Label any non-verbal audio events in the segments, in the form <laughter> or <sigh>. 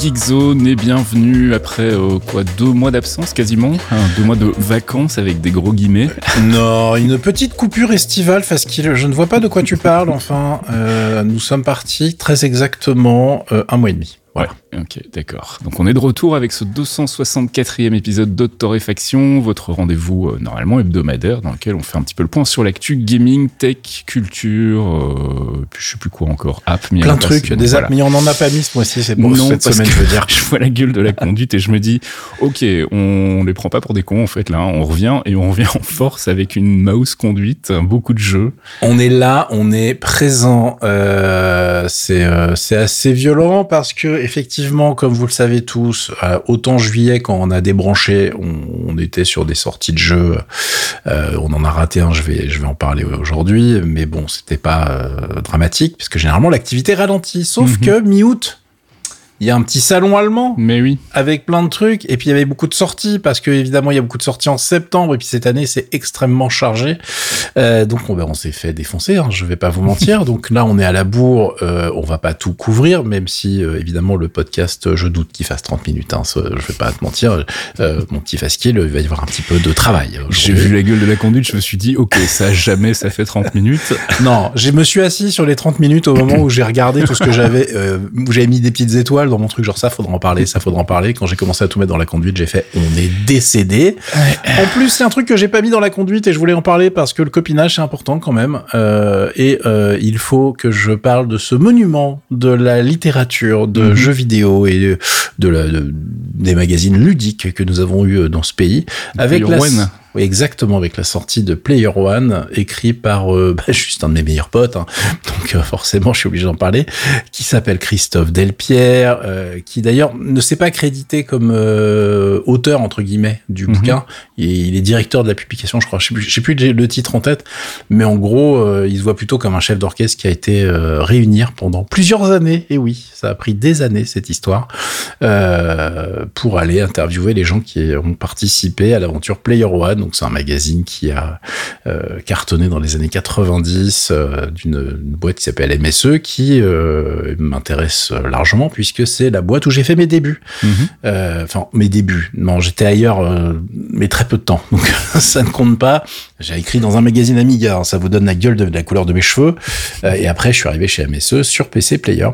Geekzone et bienvenue après euh, quoi deux mois d'absence quasiment, hein, deux mois de vacances avec des gros guillemets. <laughs> Non, une petite coupure estivale parce que je ne vois pas de quoi tu parles. Enfin, euh, nous sommes partis très exactement euh, un mois et demi. Ouais, ok, d'accord. Donc on est de retour avec ce 264e épisode d'Autoréfaction, votre rendez-vous euh, normalement hebdomadaire dans lequel on fait un petit peu le point sur l'actu gaming, tech, culture, euh, puis je sais plus quoi encore, app, Plein de trucs, des apps, mais on n'en a pas mis ce mois-ci, c'est non, cette parce semaine, que je veux dire. <laughs> je vois la gueule de la conduite et je me dis, ok, on les prend pas pour des cons en fait là, hein. on revient et on revient <laughs> en force avec une mouse conduite, beaucoup de jeux. On est là, on est présent. Euh, c'est euh, c'est assez violent parce que effectivement, comme vous le savez tous, euh, autant juillet quand on a débranché, on, on était sur des sorties de jeux. Euh, on en a raté un. Je vais je vais en parler aujourd'hui, mais bon, c'était pas euh, dramatique puisque généralement l'activité ralentit. Sauf Mhm. que mi-août, il y a un petit salon allemand. Mais oui, avec plein de trucs. Et puis il y avait beaucoup de sorties parce que évidemment il y a beaucoup de sorties en septembre. Et puis cette année c'est extrêmement chargé. Euh, donc on, ben, on s'est fait défoncer hein, je vais pas vous mentir. <laughs> Donc là on est à la bourre. Euh, on va pas tout couvrir même si euh, évidemment le podcast je doute qu'il fasse 30 minutes hein, ça, je vais pas te mentir. Euh, mon petit fasquille il va y avoir un petit peu de travail j'ai vu la gueule de la conduite, je me suis dit, ok, ça jamais ça fait 30 minutes. Non, je me suis assis sur les 30 minutes au moment où j'ai regardé tout ce que j'avais, où j'avais mis des petites étoiles dans mon truc, genre ça faudra en parler, ça faudra en parler. Quand j'ai commencé à tout mettre dans la conduite, j'ai fait, on est décédé. En plus, c'est un truc que j'ai pas mis dans la conduite et je voulais en parler parce que le copinage c'est important quand même. Euh, et euh, il faut que je parle de ce monument de la littérature, de Mhm. jeux vidéo et de la, de- des magazines ludiques que nous avons eu dans ce pays. Avec la. Oui, exactement, avec la sortie de Player One, écrit par euh, <laughs> bah, juste un de mes meilleurs potes, hein. donc euh, forcément je suis obligé d'en parler, qui s'appelle Christophe Delpierre, euh, qui d'ailleurs ne s'est pas crédité comme euh, auteur entre guillemets du Mhm. bouquin. Il, il est directeur de la publication, je crois. Je sais plus, je sais plus le titre en tête, mais en gros, euh, il se voit plutôt comme un chef d'orchestre qui a été euh, réunir pendant plusieurs années. Et oui, ça a pris des années cette histoire euh, pour aller interviewer les gens qui ont participé à l'aventure Player One. Donc c'est un magazine qui a euh, cartonné dans les années 90 euh, d'une une boîte qui s'appelle MSE qui euh, m'intéresse largement puisque c'est la boîte où j'ai fait mes débuts. Mhm. Euh, Enfin mes débuts. Non, j'étais ailleurs euh, mais très peu de temps. Donc <laughs> ça ne compte pas. J'ai écrit dans un magazine Amiga, hein, ça vous donne la gueule de, de la couleur de mes cheveux. Euh, et après je suis arrivé chez MSE sur PC Player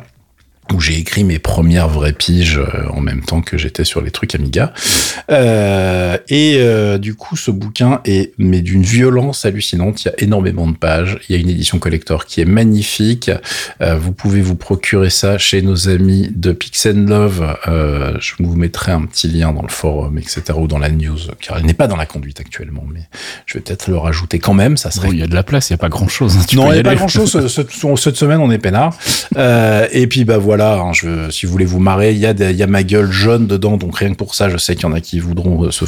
où j'ai écrit mes premières vraies piges euh, en même temps que j'étais sur les trucs Amiga. Euh, et euh, du coup, ce bouquin est mais d'une violence hallucinante. Il y a énormément de pages. Il y a une édition collector qui est magnifique. Euh, vous pouvez vous procurer ça chez nos amis de Pix Love. Je vous mettrai un petit lien dans le forum, etc. ou dans la news, car elle n'est pas dans la conduite actuellement, mais je vais peut-être le rajouter quand même. Ça serait Bon, il y a de la place, il y a pas grand chose. non, il n'y a pas grand chose. Cette, semaine, on est peinard. Et puis, bah voilà, hein, je, si vous voulez vous marrer, il y, a des- il y a ma gueule jaune dedans. Donc, rien que pour ça, je sais qu'il y en a qui voudront euh, se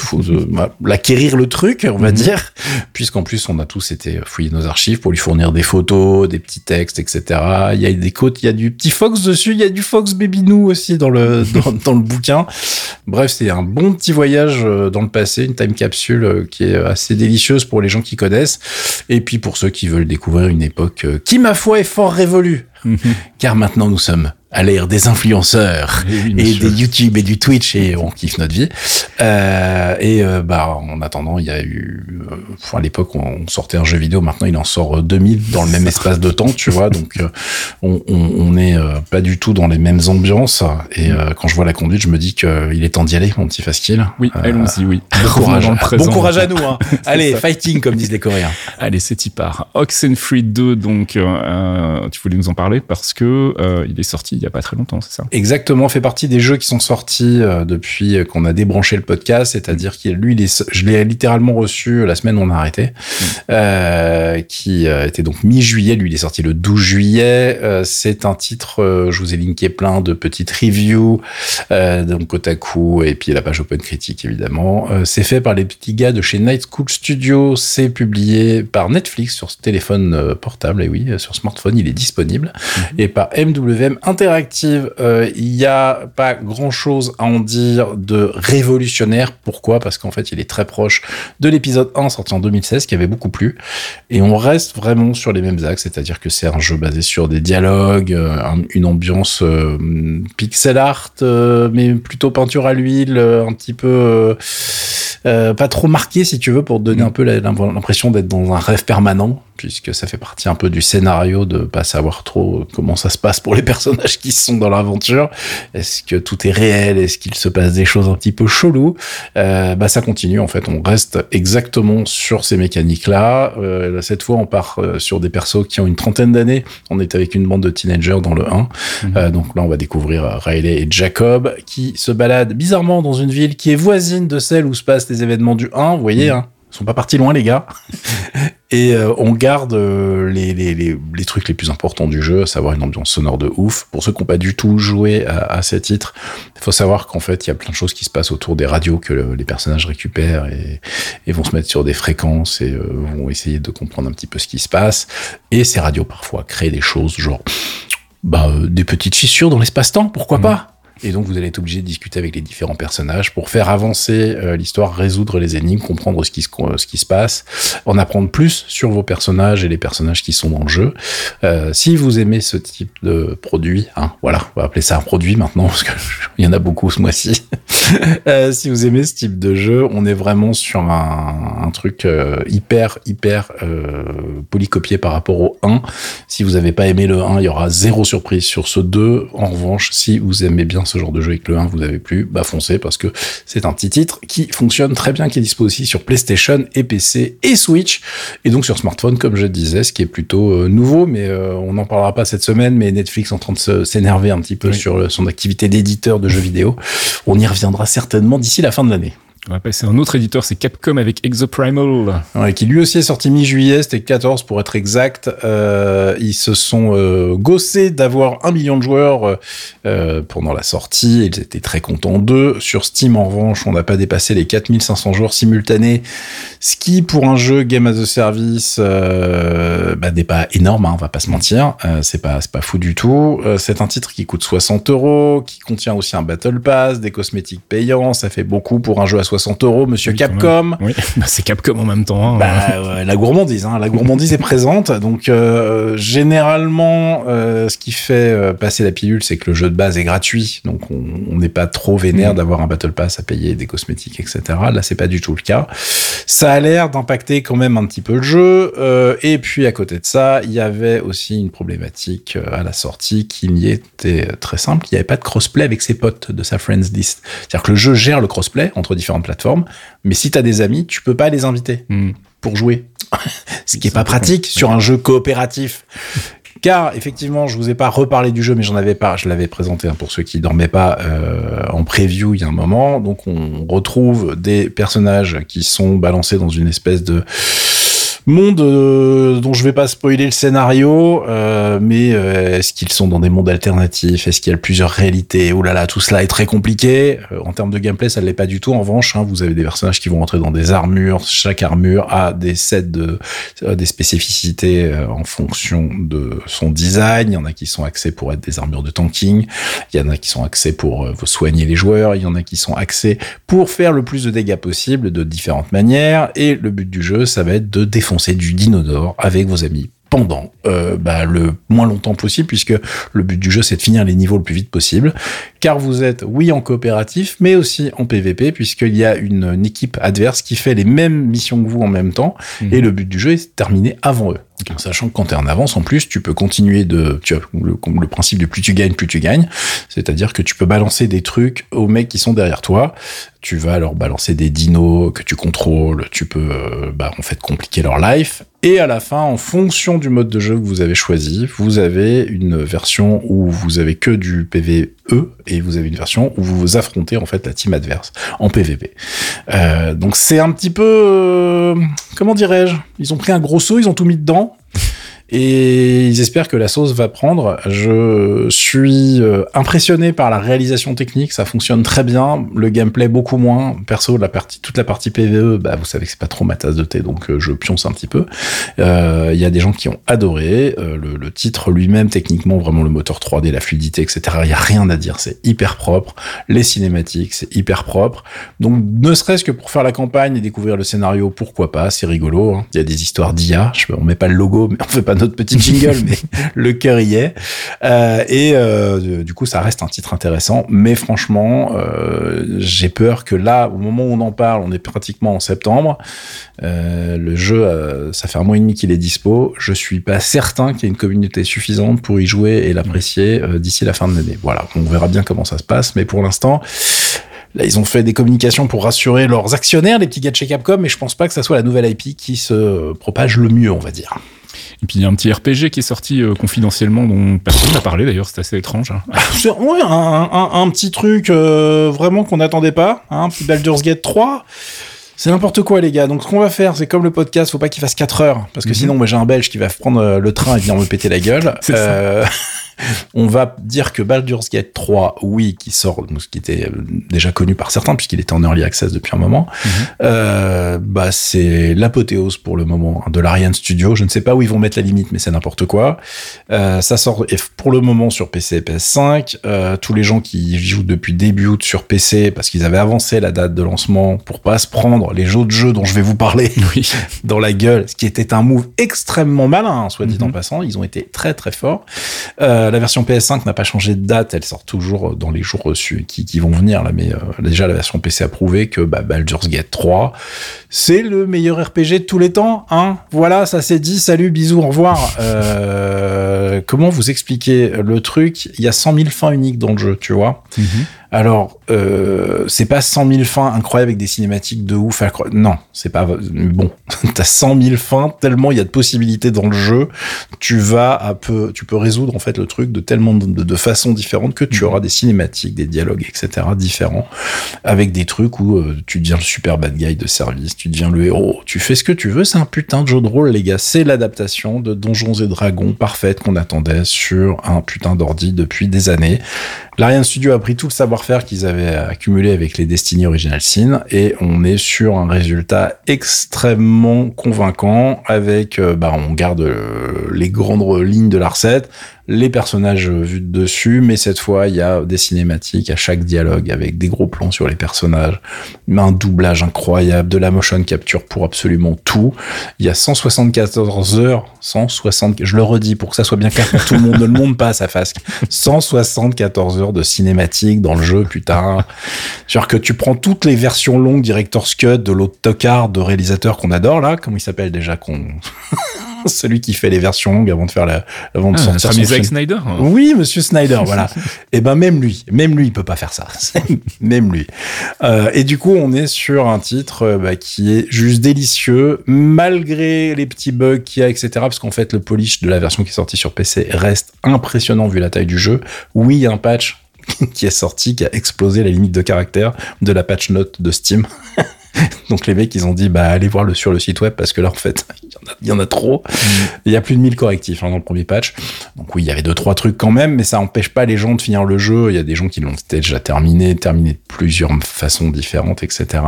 l'acquérir le truc, on va Mhm. dire. <laughs> Puisqu'en plus, on a tous été fouiller nos archives pour lui fournir des photos, des petits textes, etc. Il y a des côtes, il y a du petit Fox dessus, il y a du Fox Baby Nou aussi dans le, <laughs> dans, dans le bouquin. Bref, c'est un bon petit voyage euh, dans le passé, une time capsule euh, qui est assez délicieuse pour les gens qui connaissent. Et puis pour ceux qui veulent découvrir une époque qui, ma foi, est fort révolue. Car maintenant, nous sommes à l'ère des influenceurs Eh oui, et des YouTube et du Twitch et on kiffe notre vie. Euh, et euh, bah en attendant, il y a eu, euh, à l'époque on sortait un jeu vidéo, maintenant il en sort euh, 2000 dans le même espace de temps, tu vois. Donc euh, on, on, on est euh, pas du tout dans les mêmes ambiances. Et euh, quand je vois la conduite, je me dis qu'il est temps d'y aller, mon petit Faskill. Oui, Euh, allons-y, oui. Bon courage, Dans le présent. bon courage à nous. Hein. <laughs> Allez, ça. fighting comme disent les Coréens. <laughs> Allez, c'est y part. Oxenfree 2, donc, euh, tu voulais nous en parler parce que euh, il est sorti il y a pas très longtemps, c'est ça Exactement, fait partie des jeux qui sont sortis euh, depuis qu'on a débranché le podcast, c'est-à-dire qu'il lui, il est, je l'ai littéralement reçu la semaine où on a arrêté, mm. euh, qui était donc mi-juillet. Lui, il est sorti le 12 juillet. c'est un titre, je vous ai linké plein de petites reviews, donc Kotaku et puis la page Open Critique évidemment. c'est fait par les petits gars de chez Night School Studio. C'est publié par Netflix sur ce téléphone portable et oui, sur smartphone, il est disponible. Mhm. Et par MWM Interactive, euh, il n'y a pas grand-chose à en dire de révolutionnaire. Pourquoi? Parce qu'en fait, il est très proche de l'épisode 1 sorti en 2016, qui avait beaucoup plu. Et on reste vraiment sur les mêmes axes, c'est-à-dire que c'est un jeu basé sur des dialogues, euh, une ambiance euh, pixel art, mais plutôt peinture à l'huile, un petit peu... pas trop marqué si tu veux pour donner un peu l'impression d'être dans un rêve permanent puisque ça fait partie un peu du scénario de pas savoir trop comment ça se passe pour les <laughs> personnages qui sont dans l'aventure. Est-ce que tout est réel? Est-ce qu'il se passe des choses un petit peu chelou euh, Bah ça continue en fait. On reste exactement sur ces mécaniques-là. Euh, cette fois, on part euh, sur des persos qui ont une trentaine d'années. On est avec une bande de teenagers dans le 1. Mhm. Donc là, on va découvrir Riley et Jacob qui se baladent bizarrement dans une ville qui est voisine de celle où se passent les événements du 1. Vous voyez, mhm. hein ils sont pas partis loin les gars. <laughs> Et euh, on garde euh, les, les, les, les, trucs les plus importants du jeu, à savoir une ambiance sonore de ouf. Pour ceux qui n'ont pas du tout joué à, à ces titres, il faut savoir qu'en fait, il y a plein de choses qui se passent autour des radios que les personnages récupèrent et, et, vont se mettre sur des fréquences et euh, vont essayer de comprendre un petit peu ce qui se passe. Et ces radios, parfois, créent des choses genre bah, des petites fissures dans l'espace-temps, pourquoi mmh. pas? Et donc, vous allez être obligé de discuter avec les différents personnages pour faire avancer euh, l'histoire, résoudre les énigmes, comprendre ce qui, se, ce qui se passe, en apprendre plus sur vos personnages et les personnages qui sont dans le jeu. Euh, si vous aimez ce type de produit, hein, voilà, on va appeler ça un produit maintenant, <laughs> parce qu'il y en a beaucoup ce mois-ci. <laughs> euh, si vous aimez ce type de jeu, on est vraiment sur un, un truc hyper, hyper polycopié par rapport au 1. Si vous n'avez pas aimé le 1, il y aura zéro surprise sur ce 2. En revanche, si vous aimez bien ce genre de jeu et que le 1 vous avez plus, bah foncez parce que c'est un petit titre qui fonctionne très bien, qui est dispo aussi sur PlayStation et PC et Switch et donc sur smartphone comme je disais, ce qui est plutôt euh, nouveau, mais euh, on n'en parlera pas cette semaine. Mais Netflix en train de s'énerver un petit peu sur euh, son activité d'éditeur de jeux vidéo. On y reviendra certainement d'ici la fin de l'année. On va passer à un autre éditeur, c'est Capcom avec Exoprimal. Ouais, qui lui aussi est sorti mi-juillet, c'était 14 pour être exact. Euh, ils se sont euh, gossés d'avoir un million de joueurs euh, pendant la sortie. Ils étaient très contents d'eux. Sur Steam, en revanche, on n'a pas dépassé les 4500 joueurs simultanés. Ce qui, pour un jeu Game as a Service, bah, n'est pas énorme, hein, on va pas se mentir. C'est pas, pas fou du tout. C'est un titre qui coûte 60 euros, qui contient aussi un Battle Pass, des cosmétiques payants. Ça fait beaucoup pour un jeu à 60 60 euros, monsieur Capcom. Oui, <laughs> bah, c'est Capcom en même temps. Hein. Bah, la gourmandise, hein. la gourmandise est présente. Donc euh, généralement, euh, ce qui fait euh, passer la pilule, c'est que le jeu de base est gratuit, donc on n'est pas trop vénère mm. d'avoir un battle pass à payer, des cosmétiques, etc. Là, c'est pas du tout le cas. Ça a l'air d'impacter quand même un petit peu le jeu. et puis à côté de ça, il y avait aussi une problématique à la sortie qui y était très simple. Il n'y avait pas de crossplay avec ses potes de sa friends list. C'est-à-dire que le jeu gère le crossplay entre différentes plateforme. Mais si tu as des amis, tu peux pas les inviter hmm. pour jouer. <laughs> Ce qui est pas pratique sur un jeu coopératif. Car effectivement, je vous ai pas reparlé du jeu, mais j'en avais pas, je l'avais présenté hein, pour ceux qui dormaient pas euh, en preview il y a un moment. Donc on retrouve des personnages qui sont balancés dans une espèce de Monde euh, dont je vais pas spoiler le scénario, euh, mais euh, est-ce qu'ils sont dans des mondes alternatifs? Est-ce qu'il y a plusieurs réalités? Oh là là, tout cela est très compliqué. en termes de gameplay, ça ne l'est pas du tout. En revanche, hein, vous avez des personnages qui vont rentrer dans des armures. Chaque armure a des sets de des spécificités en fonction de son design. Il y en a qui sont axés pour être des armures de tanking. Il y en a qui sont axés pour soigner les joueurs. Il y en a qui sont axés pour faire le plus de dégâts possible de différentes manières. Et le but du jeu, ça va être de défoncer c'est du dinodore avec vos amis pendant euh, bah, le moins longtemps possible, puisque le but du jeu c'est de finir les niveaux le plus vite possible, car vous êtes oui en coopératif, mais aussi en PvP, puisqu'il y a une, équipe adverse qui fait les mêmes missions que vous en même temps, mhm. et le but du jeu est de terminer avant eux. Sachant que quand tu es en avance, en plus, tu peux continuer de... Tu as le, principe de plus tu gagnes, plus tu gagnes. C'est-à-dire que tu peux balancer des trucs aux mecs qui sont derrière toi. Tu vas leur balancer des dinos que tu contrôles. Tu peux, euh, bah, en fait, compliquer leur life. Et à la fin, en fonction du mode de jeu que vous avez choisi, vous avez une version où vous avez que du Et vous avez une version où vous vous affrontez en fait la team adverse en PVP. Euh, donc c'est un petit peu, euh, comment dirais-je? Ils ont pris un gros saut, ils ont tout mis dedans et ils espèrent que la sauce va prendre. Je suis euh, impressionné par la réalisation technique, ça fonctionne très bien. Le gameplay beaucoup moins. Perso, toute la partie PVE, bah vous savez que c'est pas trop ma tasse de thé, donc euh, je pionce un petit peu. Euh, il y a des gens qui ont adoré le, le, titre lui-même, techniquement vraiment le moteur 3D, la fluidité, etc. Il y a rien à dire, c'est hyper propre. Les cinématiques, c'est hyper propre. Donc ne serait-ce que pour faire la campagne et découvrir le scénario, pourquoi pas? C'est rigolo. Hein. Il y a des histoires d'IA. On met pas le logo, mais on fait pas notre petit jingle, <laughs> mais le cœur y est. Euh, et euh, du coup, ça reste un titre intéressant. Mais franchement, euh, j'ai peur que là, au moment où on en parle, on est pratiquement en septembre. le jeu, ça fait un mois et demi qu'il est dispo. Je suis pas certain qu'il y ait une communauté suffisante pour y jouer et l'apprécier d'ici la fin de l'année. Voilà, on verra bien comment ça se passe. Mais pour l'instant, Là, ils ont fait des communications pour rassurer leurs actionnaires, les petits gars de chez Capcom, mais je pense pas que ça soit la nouvelle IP qui se propage le mieux, on va dire. Et puis il y a un petit RPG qui est sorti euh, confidentiellement dont personne n'a parlé d'ailleurs, c'est assez étrange. Hein. ouais, un, un, un, petit truc euh, vraiment qu'on n'attendait pas, hein, un petit Baldur's Gate 3. C'est n'importe quoi, les gars. Donc, ce qu'on va faire, c'est comme le podcast, faut pas qu'il fasse 4 heures. Parce que mhm. sinon, moi, j'ai un Belge qui va prendre euh, le train et venir me péter la gueule. <laughs> Euh, on va dire que Baldur's Gate 3, oui, qui sort, ce qui était euh, déjà connu par certains, puisqu'il était en early access depuis un moment, mhm. euh, bah, c'est l'apothéose pour le moment de l'Ariane Studio. Je ne sais pas où ils vont mettre la limite, mais c'est n'importe quoi. Euh, ça sort pour le moment sur PC et PS5. Euh, tous les gens qui jouent depuis début août sur PC, parce qu'ils avaient avancé la date de lancement pour pas se prendre les autres jeux dont je vais vous parler oui. <laughs> dans la gueule, ce qui était un move extrêmement malin, hein, soit dit en mhm. passant. Ils ont été très très forts. Euh, la version PS5 n'a pas changé de date, elle sort toujours dans les jours reçus qui, vont venir mais euh, déjà la version PC a prouvé que bah, Baldur's Gate 3, c'est le meilleur RPG de tous les temps. Hein voilà, ça c'est dit. Salut, bisous, au revoir. Euh, comment vous expliquer le truc? Il y a 100 000 fins uniques dans le jeu, tu vois. Mhm. Alors, euh, c'est pas 100 000 fins incroyables avec des cinématiques de ouf. Non, c'est pas bon. <laughs> T'as 100 000 fins tellement il y a de possibilités dans le jeu. Tu vas à peu, tu peux résoudre en fait le truc de tellement de, de façons différentes que tu mhm. auras des cinématiques, des dialogues, etc. différents avec des trucs où euh, tu deviens le super bad guy de service, tu deviens le héros, tu fais ce que tu veux. C'est un putain de jeu de rôle, les gars. C'est l'adaptation de Donjons et Dragons parfaite qu'on attendait sur un putain d'ordi depuis des années. L'Ariane Studio a pris tout le savoir-faire qu'ils avaient accumulé avec les Destiny Original Sin et on est sur un résultat extrêmement convaincant avec, euh, bah, on garde euh, les grandes lignes de la recette, les personnages vus de dessus, mais cette fois, il y a des cinématiques à chaque dialogue avec des gros plans sur les personnages, un doublage incroyable, de la motion capture pour absolument tout. Il y a 174 heures, 160, je le redis pour que ça soit bien clair pour tout le monde, ne le monte pas à sa face. 174 heures de cinématiques dans le jeu, putain. Genre que tu prends toutes les versions longues Director's Cut de l'autre tocard de réalisateur qu'on adore là, comment il s'appelle déjà qu'on <laughs> celui qui fait les versions longues avant de faire la, avant de ah, sortir Zack Snyder. Oui, Monsieur Snyder, voilà. et <laughs> eh ben même lui, même lui, il peut pas faire ça. <laughs> même lui. Euh, et du coup, on est sur un titre euh, bah, qui est juste délicieux, malgré les petits bugs qu'il y a, etc. Parce qu'en fait, le polish de la version qui est sortie sur PC reste impressionnant vu la taille du jeu. Oui, il y a un patch qui est sorti, qui a explosé la limite de caractère de la patch note de Steam. <laughs> Donc les mecs, ils ont dit, bah allez voir le sur le site web parce que là, en fait, <laughs> il y en a, trop. Mm. Il y a plus de 1000 correctifs hein, dans le premier patch. Donc oui, il y avait deux trois trucs quand même, mais ça empêche pas les gens de finir le jeu. Il y a des gens qui l'ont déjà terminé, terminé de plusieurs façons différentes, etc.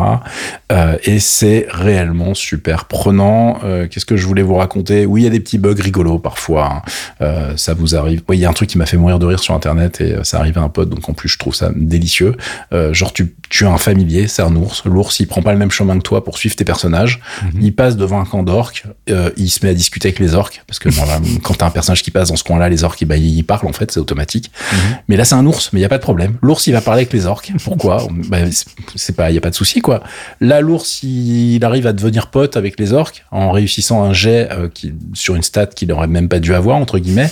Euh, et c'est réellement super prenant. Euh, Qu'est-ce que je voulais vous raconter? Oui, il y a des petits bugs rigolos parfois. Hein. Euh, ça vous arrive. Oui, il y a un truc qui m'a fait mourir de rire sur Internet et ça arrive à un pote, donc en plus je trouve ça délicieux. Genre tu, tu as un familier, c'est un ours. L'ours, il prend pas le même chemin que toi pour suivre tes personnages. Mhm. Il passe devant un camp d'orques euh, il se met à discuter avec les orques parce que bon, <laughs> là, quand t'as un personnage qui passe dans ce coin-là, les orques, bah, ils parlent en fait, c'est automatique. Mais là, c'est un ours, mais il y a pas de problème. L'ours, il va parler avec les orques. Pourquoi? <laughs> Bah, c'est- pas, il y a pas de souci quoi. Là, l'ours, il arrive à devenir pote avec les orques en réussissant un jet euh, qui, sur une stat qu'il aurait même pas dû avoir entre guillemets.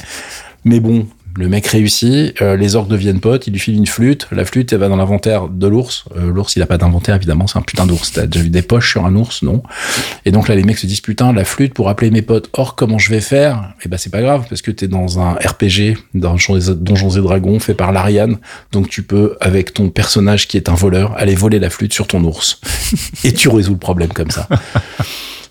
Mais bon, le mec réussit, euh, les orques deviennent potes, il lui file une flûte, la flûte elle va dans l'inventaire de l'ours. Euh, l'ours il a pas d'inventaire évidemment, c'est un putain d'ours. T'as déjà vu des poches sur un ours, non? Et donc là les mecs se disent putain la flûte pour appeler mes potes, or comment je vais faire? Et ben c'est pas grave parce que t'es dans un RPG, dans Donjons et Dragons fait par l'Ariane, donc tu peux avec ton personnage qui est un voleur aller voler la flûte sur ton ours <laughs> et tu résous le problème comme ça.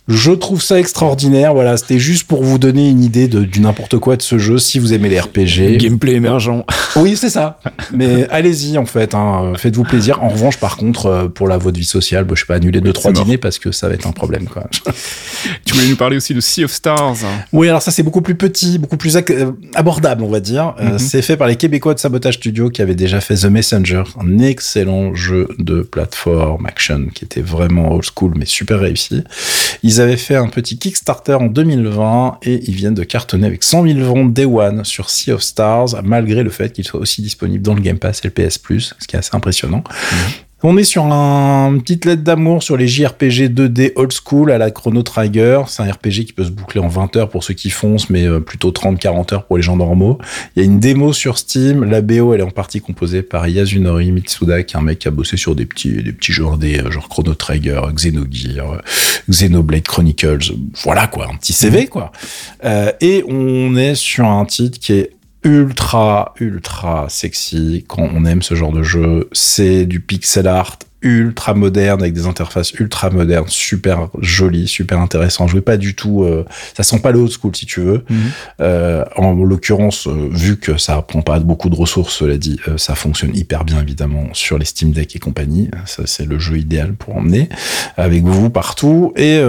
Je trouve ça extraordinaire. Voilà, c'était juste pour vous donner une idée de, du n'importe quoi de ce jeu si vous aimez les RPG. Gameplay émergent. <laughs> Oui, c'est ça. Mais allez-y en fait, hein, faites-vous plaisir. En revanche, par contre, euh, pour la votre vie sociale, bah, je sais pas, annuler deux trois mort. dîners parce que ça va être un problème. Quoi. <laughs> Tu voulais nous parler aussi de Sea of Stars. Oui, alors ça c'est beaucoup plus petit, beaucoup plus euh, abordable, on va dire. Euh, Mhm. c'est fait par les Québécois de Sabotage Studio qui avaient déjà fait The Messenger, un excellent jeu de plateforme action qui était vraiment old school mais super réussi. Ils avaient fait un petit Kickstarter en 2020 et ils viennent de cartonner avec 100 000 ventes Day One sur Sea of Stars, malgré le fait qu'il soit aussi disponible dans le Game Pass et le PS Plus, ce qui est assez impressionnant. On est sur un une petite lettre d'amour sur les JRPG 2D old school à la Chrono Trigger. C'est un RPG qui peut se boucler en 20 heures pour ceux qui foncent, mais euh, plutôt 30-40 heures pour les gens normaux. Il y a une démo sur Steam. La BO, elle est en partie composée par Yasunori Mitsuda, qui est un mec qui a bossé sur des petits, des petits jeux indés, euh, genre Chrono Trigger, Xenogear, euh, Xenoblade Chronicles. Voilà, quoi. Un petit CV, quoi. Euh, et on est sur un titre qui est ultra, ultra sexy quand on aime ce genre de jeu. C'est du pixel art ultra moderne avec des interfaces ultra modernes, super joli, super intéressant. Jouez pas du tout, euh, ça sent pas le old school si tu veux. Euh, en l'occurrence, euh, vu que ça prend pas beaucoup de ressources, cela dit, euh, ça fonctionne hyper bien évidemment sur les Steam Deck et compagnie. Ça c'est le jeu idéal pour emmener avec vous partout. Et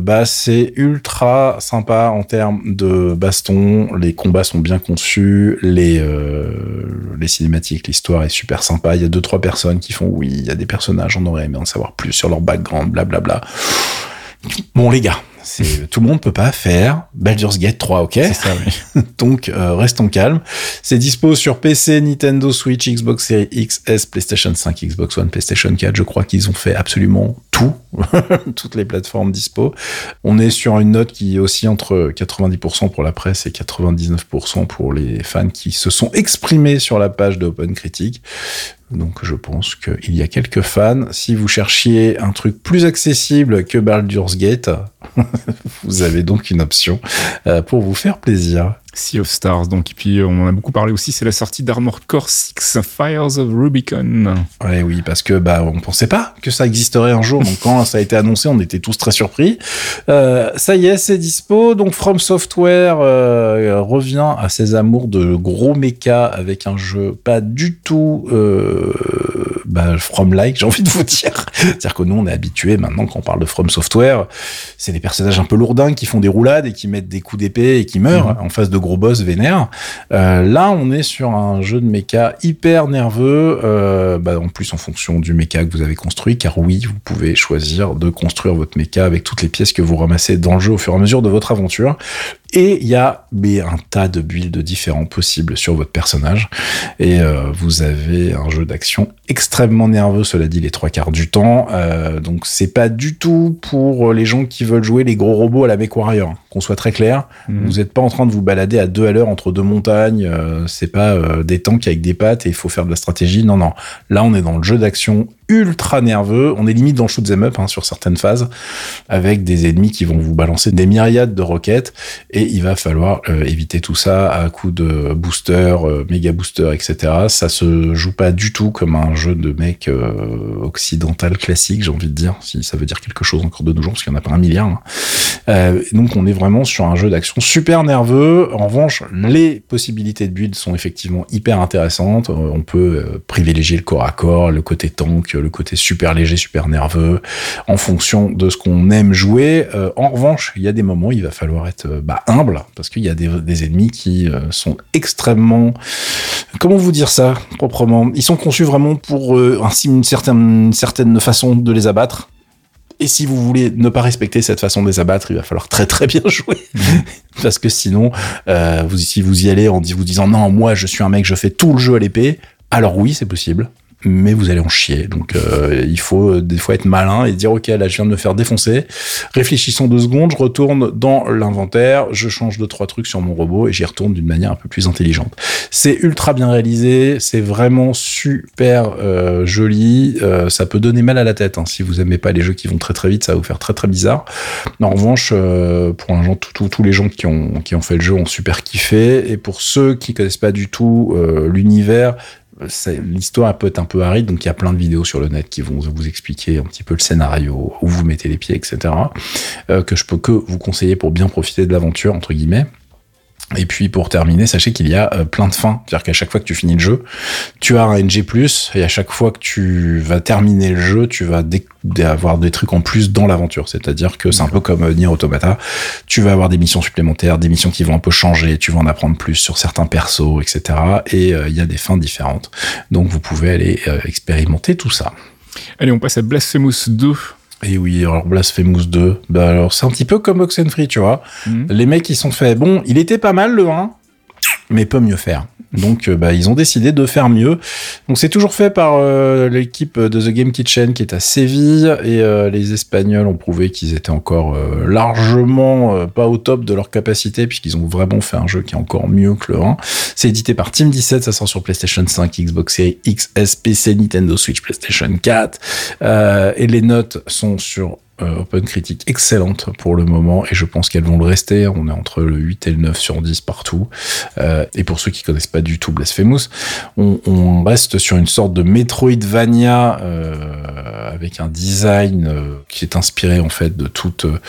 bah c'est ultra sympa en termes de baston. Les combats sont bien conçus, les les cinématiques, l'histoire est super sympa. Il y a deux trois personnes qui font oui, il y a des personnages, on aurait aimé en savoir plus sur leur background, blablabla. Bon les gars. C'est, tout le monde peut pas faire Baldur's Gate 3, ok? C'est ça, oui. <laughs> donc, euh, restons calmes. C'est dispo sur PC, Nintendo Switch, Xbox Series X, S, PlayStation 5, Xbox One, PlayStation 4. Je crois qu'ils ont fait absolument tout. <laughs> Toutes les plateformes dispo. On est sur une note qui est aussi entre 90% pour la presse et 99% pour les fans qui se sont exprimés sur la page de Open Critique. Donc je pense qu'il y a quelques fans. Si vous cherchiez un truc plus accessible que Baldur's Gate, <laughs> vous avez donc une option euh, pour vous faire plaisir. Sea of Stars, donc, et puis on en a beaucoup parlé aussi, c'est la sortie d'Armored Core 6 Fires of Rubicon. Ouais, oui, parce que bah on pensait pas que ça existerait un jour. Donc quand ça a été annoncé, on était tous très surpris. Euh, ça y est, c'est dispo. Donc From Software euh, revient à ses amours de gros méca avec un jeu pas du tout euh, bah, From like, j'ai envie de vous dire. C'est-à-dire que nous on est habitués maintenant quand on parle de From Software, c'est des personnages un peu lourdins qui font des roulades et qui mettent des coups d'épée et qui meurent en face de gros boss vénères. Euh, là, on est sur un jeu de méca hyper nerveux, euh, bah, en plus en fonction du méca que vous avez construit, car oui, vous pouvez choisir de construire votre méca avec toutes les pièces que vous ramassez dans le jeu au fur et à mesure de votre aventure. Et il y a mais, un tas de builds différents possibles sur votre personnage. Et euh, vous avez un jeu d'action extrêmement nerveux, cela dit, les trois quarts du temps. Euh, donc c'est pas du tout pour les gens qui veulent jouer les gros robots à la MechWarrior. Qu'on soit très clair, Mhm. vous n'êtes pas en train de vous balader à deux à l'heure entre deux montagnes. euh, c'est pas euh, des tanks avec des pattes et il faut faire de la stratégie. Non, non. Là, on est dans le jeu d'action ultra nerveux. On est limite dans shoot up hein, sur certaines phases, avec des ennemis qui vont vous balancer des myriades de roquettes et il va falloir euh, éviter tout ça à coup de booster, euh, méga booster, etc. Ça se joue pas du tout comme un jeu de mec euh, occidental classique, j'ai envie de dire, si ça veut dire quelque chose encore de nos jours, parce qu'il y en a pas un milliard. hein. Donc on est vraiment sur un jeu d'action super nerveux. En revanche, les possibilités de build sont effectivement hyper intéressantes. On peut privilégier le corps à corps, le côté tank, le côté super léger, super nerveux, en fonction de ce qu'on aime jouer. Euh, en revanche, il y a des moments où il va falloir être euh, bah, humble, parce qu'il y a des, des ennemis qui euh, sont extrêmement... Comment vous dire ça proprement? Ils sont conçus vraiment pour euh, ainsi une certaine, une certaine façon de les abattre. Et si vous voulez ne pas respecter cette façon de les abattre, il va falloir très très bien <laughs> jouer. Parce que sinon, euh, vous, si vous y allez en vous disant non, moi je suis un mec, je fais tout le jeu à l'épée, alors oui, c'est possible mais vous allez en chier. Donc euh, il faut euh, des fois être malin et dire ok là je viens de me faire défoncer. Réfléchissons deux secondes, je retourne dans l'inventaire, je change deux trois trucs sur mon robot et j'y retourne d'une manière un peu plus intelligente. C'est ultra bien réalisé, c'est vraiment super euh, joli. Ça peut donner mal à la tête hein. si vous aimez pas les jeux qui vont très très vite, ça va vous faire très très bizarre. En revanche, pour tous les gens qui ont qui ont fait le jeu ont super kiffé et pour ceux qui connaissent pas du tout l'univers l'histoire peut être un peu aride, donc il y a plein de vidéos sur le net qui vont vous expliquer un petit peu le scénario, où vous mettez les pieds, etc. Euh, que je peux que vous conseiller pour bien profiter de l'aventure entre guillemets. Et puis pour terminer, sachez qu'il y a euh, plein de fins. C'est-à-dire qu'à chaque fois que tu finis le jeu, tu as un NG+, et à chaque fois que tu vas terminer le jeu, tu vas avoir des trucs en plus dans l'aventure. C'est-à-dire que c'est un peu comme euh, Nier Automata. Tu vas avoir des missions supplémentaires, des missions qui vont un peu changer, tu vas en apprendre plus sur certains persos, etc. Et euh, il y a des fins différentes. Donc vous pouvez aller expérimenter tout ça. Allez, on passe à Blasphemous 2. Et oui, alors Blasphemous 2, bah alors c'est un petit peu comme Oxenfree, tu vois. Mhm. Les mecs, ils sont fait, bon, il était pas mal le 1, mais peut mieux faire. Donc, euh, bah, ils ont décidé de faire mieux. Donc, c'est toujours fait par euh, l'équipe de The Game Kitchen qui est à Séville et euh, les Espagnols ont prouvé qu'ils étaient encore largement pas au top de leur capacité puisqu'ils ont vraiment fait un jeu qui est encore mieux que le 1. C'est édité par Team 17, ça sort sur PlayStation 5, Xbox Series XS, PC, Nintendo Switch, PlayStation 4 et les notes sont sur Open Critique excellente pour le moment et je pense qu'elles vont le rester. On est entre le 8 et le 9 sur 10 partout. Euh, et pour ceux qui connaissent pas du tout Blasphemous, on, reste sur une sorte de Metroidvania euh, avec un design euh, qui est inspiré en fait de toute euh,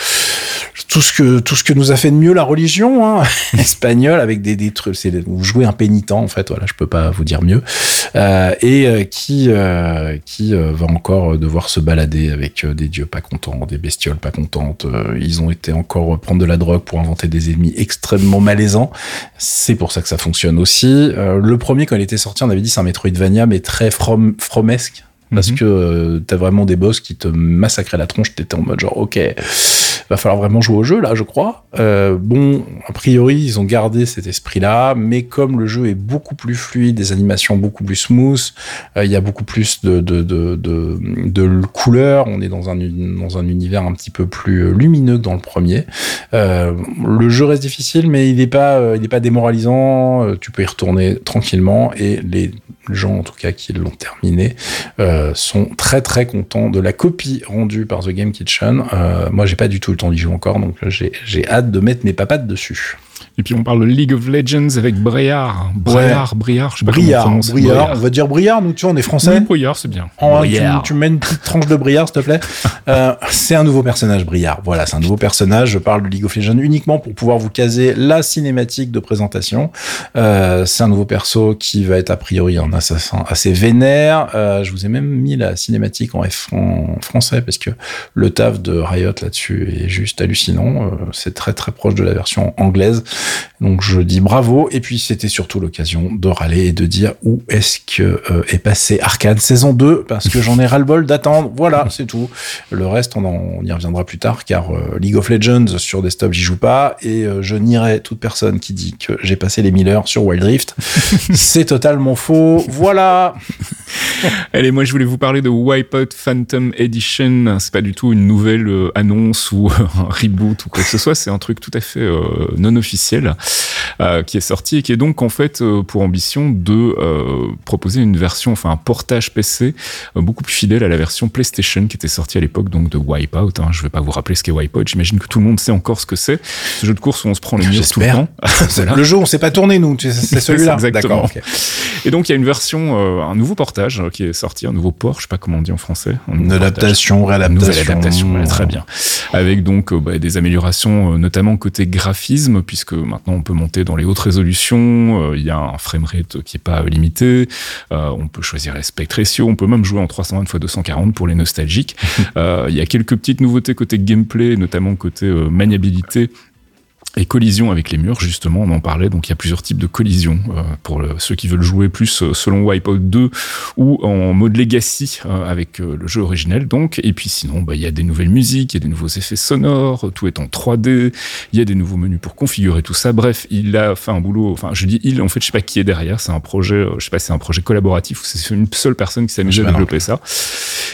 tout ce que tout ce que nous a fait de mieux la religion hein, <laughs> espagnole avec des, trucs. Vous jouez un pénitent en fait. Voilà, je peux pas vous dire mieux. et qui qui va encore devoir se balader avec des dieux pas contents des bestioles pas contentes. Euh, ils ont été encore prendre de la drogue pour inventer des ennemis extrêmement malaisants. C'est pour ça que ça fonctionne aussi. Euh, le premier, quand il était sorti, on avait dit c'est un Metroidvania, mais très from, fromesque. Parce mhm. que euh, t'as vraiment des boss qui te massacraient la tronche, t'étais en mode genre ok, va falloir vraiment jouer au jeu là, je crois. Euh, bon, a priori, ils ont gardé cet esprit-là, mais comme le jeu est beaucoup plus fluide, des animations beaucoup plus smooth, euh, il y a beaucoup plus de, de, de, de, de couleurs, on est dans un, dans un univers un petit peu plus lumineux que dans le premier. Euh, le jeu reste difficile, mais il n'est pas, il pas démoralisant, tu peux y retourner tranquillement, et les gens en tout cas qui l'ont terminé sont très très contents de la copie rendue par The Game Kitchen. Moi j'ai pas du tout le temps d'y jouer encore donc j'ai hâte de mettre mes papates dessus. Et puis on parle de League of Legends avec Briard. Briard, Briard, je sais pas Briard, comment on Briard, on va dire Briard, nous tu vois, on est français. Oui, Briard, c'est bien. Briard. Tu, mets une petite tranche de Briard, s'il te plaît. <laughs> euh, c'est un nouveau personnage, Briard. Voilà, c'est un nouveau personnage. Je parle de League of Legends uniquement pour pouvoir vous caser la cinématique de présentation. Euh, c'est un nouveau perso qui va être a priori un assassin assez vénère. Euh, je vous ai même mis la cinématique en, F en français parce que le taf de Riot là-dessus est juste hallucinant. Euh, c'est très très proche de la version anglaise. Donc je dis bravo. Et puis c'était surtout l'occasion de râler et de dire où est-ce que euh, est passé Arcane saison 2 parce que j'en ai ras-le-bol d'attendre. Voilà, <laughs> c'est tout. Le reste, on, on, y reviendra plus tard car euh, League of Legends sur desktop, j'y joue pas et euh, je nierai toute personne qui dit que j'ai passé les 1000 heures sur Wild Rift. <laughs> c'est totalement faux. Voilà. <laughs> Allez, moi je voulais vous parler de Wipeout Phantom Edition. C'est pas du tout une nouvelle annonce ou un reboot ou quoi que ce soit. C'est un truc tout à fait non officiel euh, qui est sorti et qui est donc en fait euh, pour ambition de euh, proposer une version, enfin un portage PC beaucoup plus fidèle à la version PlayStation qui était sortie à l'époque donc de Wipeout. Hein. Je vais pas vous rappeler ce qu'est Wipeout. J'imagine que tout le monde sait encore ce que c'est. Ce jeu de course où on se prend les murs tout le temps. <laughs> Le jeu, on s'est pas tourné nous. C'est <laughs> celui-là. Exactement. Et donc il y a une version, un nouveau portage qui est sorti, un nouveau port. Je sais pas comment on dit en français. Une adaptation, réadaptation. Nouvelle adaptation. très bien. Avec donc bah, des améliorations, notamment côté graphisme, puisque maintenant on peut monter dans les hautes résolutions, euh, il y a un framerate qui est pas limité, euh, on peut choisir l'aspect ratio, on peut même jouer en 320 x 240 pour les nostalgiques. <laughs> Euh, il y a quelques petites nouveautés côté gameplay, notamment côté maniabilité et collision avec les murs, justement, on en parlait, donc il y a plusieurs types de collisions euh, pour ceux qui veulent jouer plus euh, selon Wipeout 2 ou en mode Legacy euh, avec le jeu originel, donc. Et puis sinon, bah, il y a des nouvelles musiques, il y a des nouveaux effets sonores, tout est en 3D, il y a des nouveaux menus pour configurer tout ça. Bref, il a fait un boulot, enfin, je dis il, en fait, je sais pas qui est derrière, c'est un projet, je sais pas c'est un projet collaboratif ou c'est une seule personne qui s'amuse à développer ça.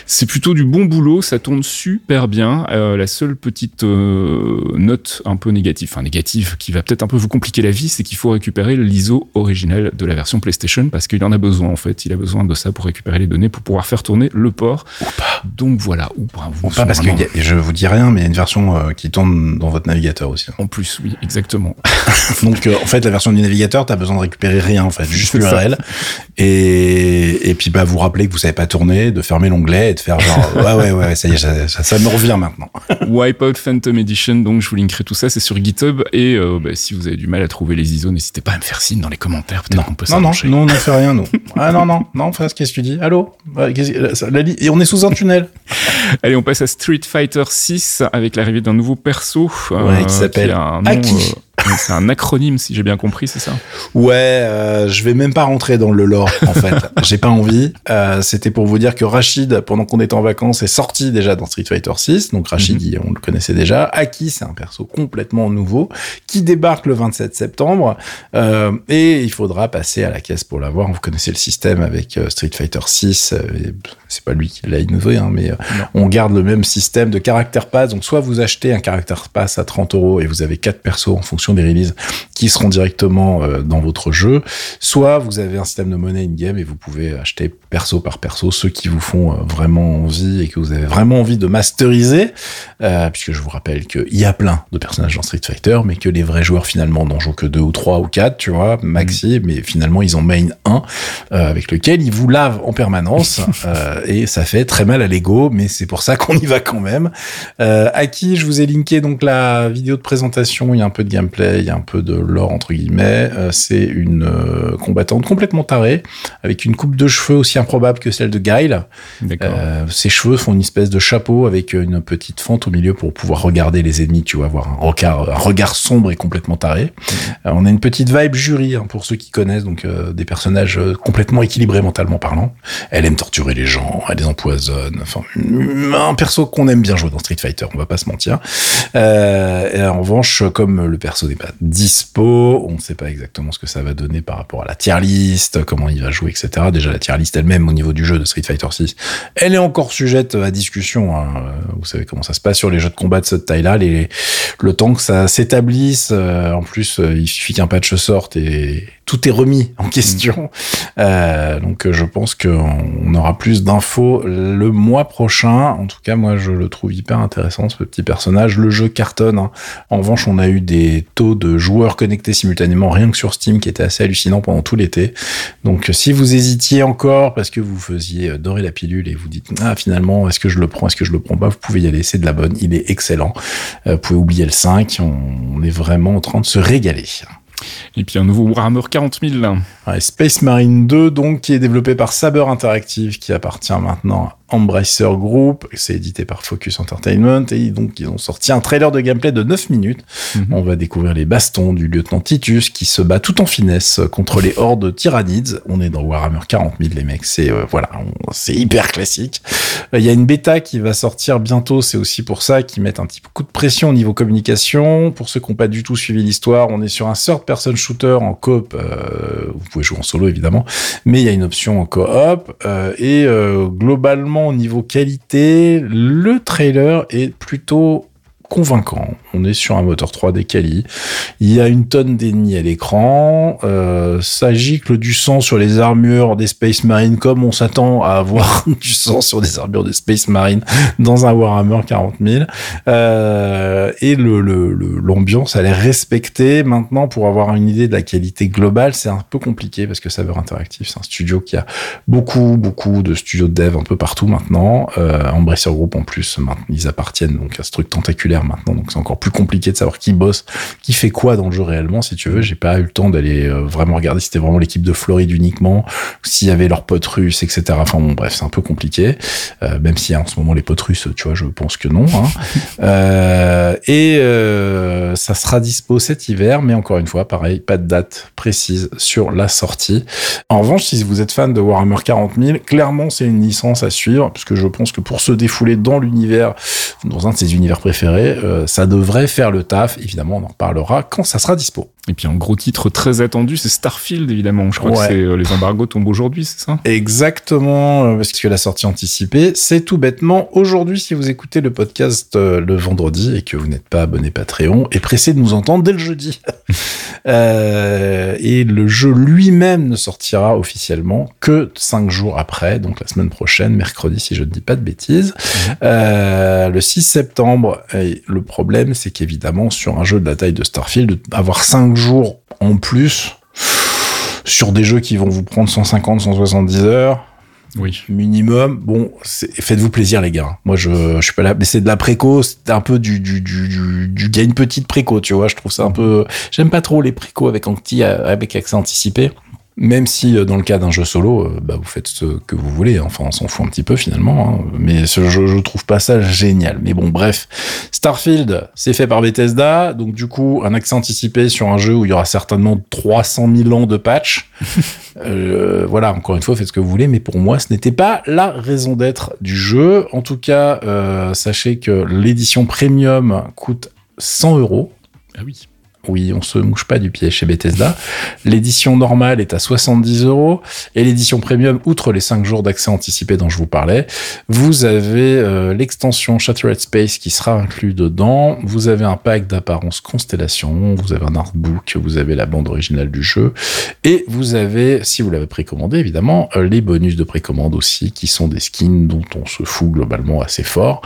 C'est plutôt du bon boulot, ça tourne super bien. la seule petite note un peu négative, enfin, négative qui va peut-être un peu vous compliquer la vie, c'est qu'il faut récupérer l'ISO original de la version PlayStation parce qu'il en a besoin en fait. Il a besoin de ça pour récupérer les données pour pouvoir faire tourner le port. Ou pas. Donc voilà. Ou pas. Ou pas parce que je vous dis rien, mais il y a une version euh, qui tourne dans votre navigateur aussi. En plus, oui, exactement. <laughs> Donc euh, en fait, la version du navigateur, tu as besoin de récupérer rien en fait, juste l'URL. Et, et puis bah vous rappelez que vous savez pas tourner, de fermer l'onglet et de faire genre <laughs> ouais ouais ouais ça y est ça, ça, me revient maintenant. Wipeout Phantom Edition, donc je vous linkerai tout ça, c'est sur GitHub et euh, bah, si vous avez du mal à trouver les ISO, n'hésitez pas à me faire signe dans les commentaires. Peut-être qu'on peut Non, non, non, on ne fait rien, nous. <laughs> ah non, non, non, qu'est-ce que tu dis? Allô? Et on est sous un tunnel. <laughs> Allez, on passe à Street Fighter 6 avec l'arrivée d'un nouveau perso. Ouais, qui euh, s'appelle Aki. C'est un acronyme, si j'ai bien compris, c'est ça Ouais, euh, je vais même pas rentrer dans le lore, en fait. <laughs> j'ai pas envie. Euh, C'était pour vous dire que Rachid, pendant qu'on était en vacances, est sorti déjà dans Street Fighter 6. Donc Rachid, mhm. on le connaissait déjà. Aki, c'est un perso complètement nouveau qui débarque le 27 septembre. Euh, et il faudra passer à la caisse pour l'avoir. Vous connaissez le système avec euh, Street Fighter 6. Euh, c'est pas lui qui l'a innové, hein, mais on garde le même système de caractère pass. Donc soit vous achetez un caractère pass à 30 euros et vous avez quatre persos en fonction des releases qui seront directement euh, dans votre jeu, soit vous avez un système de monnaie in-game et vous pouvez acheter perso par perso ceux qui vous font euh, vraiment envie et que vous avez vraiment envie de masteriser, euh, puisque je vous rappelle qu'il y a plein de personnages dans Street Fighter, mais que les vrais joueurs finalement n'en jouent que deux ou trois ou quatre, tu vois, maxi, mm. mais finalement ils en main un avec lequel ils vous lavent en permanence. <laughs> Et ça fait très mal à l'ego, mais c'est pour ça qu'on y va quand même. à qui je vous ai linké donc la vidéo de présentation, il y a un peu de gameplay, il y a un peu de lore entre guillemets. Euh, c'est une euh, combattante complètement tarée, avec une coupe de cheveux aussi improbable que celle de Guile. Euh, ses cheveux font une espèce de chapeau avec une petite fente au milieu pour pouvoir regarder les ennemis, tu vois, avoir un regard, un regard sombre et complètement taré. on a une petite vibe jury hein, pour ceux qui connaissent, donc des personnages complètement équilibrés mentalement parlant. Elle aime torturer les gens, elle les empoisonne. Enfin, un perso qu'on aime bien jouer dans Street Fighter, on va pas se mentir. et en revanche, comme le n'est pas dispo. On ne sait pas exactement ce que ça va donner par rapport à la tier list, comment il va jouer, etc. Déjà, la tier list elle-même au niveau du jeu de Street Fighter 6, elle est encore sujette à discussion. Hein. Vous savez comment ça se passe sur les jeux de combat de cette taille-là. Les, le temps que ça s'établisse, euh, en plus, euh, il suffit qu'un patch sorte et tout est remis en question. Euh, donc, je pense qu'on aura plus d'infos le mois prochain. En tout cas, moi, je le trouve hyper intéressant, ce petit personnage. Le jeu cartonne. Hein. En revanche, on a eu des taux de joueurs connectés simultanément rien que sur Steam qui étaient assez hallucinants pendant tout l'été. Donc, si vous hésitiez encore parce que vous faisiez dorer la pilule et vous dites, ah, finalement, est-ce que je le prends, est-ce que je le prends pas, vous pouvez y aller. C'est de la bonne. Il est excellent. Euh, vous pouvez oublier le 5. On, est vraiment en train de se régaler. Et puis un nouveau Warhammer 40 000. Space Marine 2, donc, qui est développé par Saber Interactive, qui appartient maintenant Embracer Group, c'est édité par Focus Entertainment, et donc ils ont sorti un trailer de gameplay de 9 minutes. Mhm. On va découvrir les bastons du lieutenant Titus qui se bat tout en finesse contre les hordes tyrannides. On est dans Warhammer 40 000, les mecs, c'est euh, voilà, c'est hyper classique. Il y a une bêta qui va sortir bientôt, c'est aussi pour ça qu'ils mettent un petit coup de pression au niveau communication. Pour ceux qui n'ont pas du tout suivi l'histoire, on est sur un third person shooter en coop, euh, vous pouvez jouer en solo évidemment, mais il y a une option en coop, euh, et globalement au niveau qualité, le trailer est plutôt convaincant. On est sur un moteur 3D quali. Il y a une tonne d'ennemis à l'écran. Euh, ça gicle du sang sur les armures des Space Marines comme on s'attend à avoir <laughs> du sang sur des armures des Space Marines dans un Warhammer 40 000. Euh, et l'ambiance, elle est respectée. Maintenant, pour avoir une idée de la qualité globale, c'est un peu compliqué parce que Saber Interactive, c'est un studio qui a beaucoup, beaucoup de studios de dev un peu partout maintenant. Euh, Embracer Group en plus, ils appartiennent donc à ce truc tentaculaire maintenant, donc c'est encore plus compliqué de savoir qui bosse, qui fait quoi dans le jeu réellement. Si tu veux, j'ai pas eu le temps d'aller euh, vraiment regarder si c'était vraiment l'équipe de Floride uniquement, s'il y avait leurs potes russes, etc. Enfin bon, bref, c'est un peu compliqué. Euh, même si en ce moment les potes russes, tu vois, je pense que non. Hein. <laughs> euh, et euh, ça sera dispo cet hiver, mais encore une fois, pareil, pas de date précise sur la sortie. En revanche, si vous êtes fan de Warhammer 40 000, clairement c'est une licence à suivre, parce que je pense que pour se défouler dans l'univers, dans un de ses univers préférés, euh, ça devrait faire le taf. Évidemment, on en reparlera quand ça sera dispo. Et puis un gros titre très attendu, c'est Starfield évidemment. Je crois Ouais. que c'est euh, les embargos tombent aujourd'hui, c'est ça? Exactement, euh, parce que la sortie anticipée, c'est tout bêtement aujourd'hui si vous écoutez le podcast euh, le vendredi et que vous n'êtes pas abonné Patreon, et pressé de nous entendre dès le jeudi. <laughs> Euh, et le jeu lui-même ne sortira officiellement que cinq jours après, donc la semaine prochaine, mercredi si je ne dis pas de bêtises, Euh, le 6 septembre. Et le problème, c'est qu'évidemment sur un jeu de la taille de Starfield, avoir cinq jours en plus sur des jeux qui vont vous prendre 150, 170 heures Oui. minimum. Bon, faites-vous plaisir les gars. Moi je, je suis pas là, mais c'est de la préco, c'est un peu du du du du, du gain petite préco, tu vois. Je trouve ça un peu. J'aime pas trop les précos avec anti avec accès anticipé. Même si euh, dans le cas d'un jeu solo, euh, bah, vous faites ce que vous voulez. Enfin, on s'en fout un petit peu finalement. hein. Mais ce jeu, je trouve pas ça génial. Mais bon, bref. Starfield, c'est fait par Bethesda. Donc du coup, un accès anticipé sur un jeu où il y aura certainement 300 000 ans de patch. <laughs> Euh, voilà, encore une fois, faites ce que vous voulez, mais pour moi, ce n'était pas la raison d'être du jeu. En tout cas, sachez que l'édition premium coûte 100 euros. Ah oui. Oui, on se mouche pas du pied chez Bethesda. L'édition normale est à 70 euros et l'édition premium, outre les 5 jours d'accès anticipé dont je vous parlais, vous avez euh, l'extension Shattered Space qui sera inclus dedans. Vous avez un pack d'apparence Constellation, vous avez un artbook, vous avez la bande originale du jeu et vous avez, si vous l'avez précommandé évidemment, euh, les bonus de précommande aussi qui sont des skins dont on se fout globalement assez fort.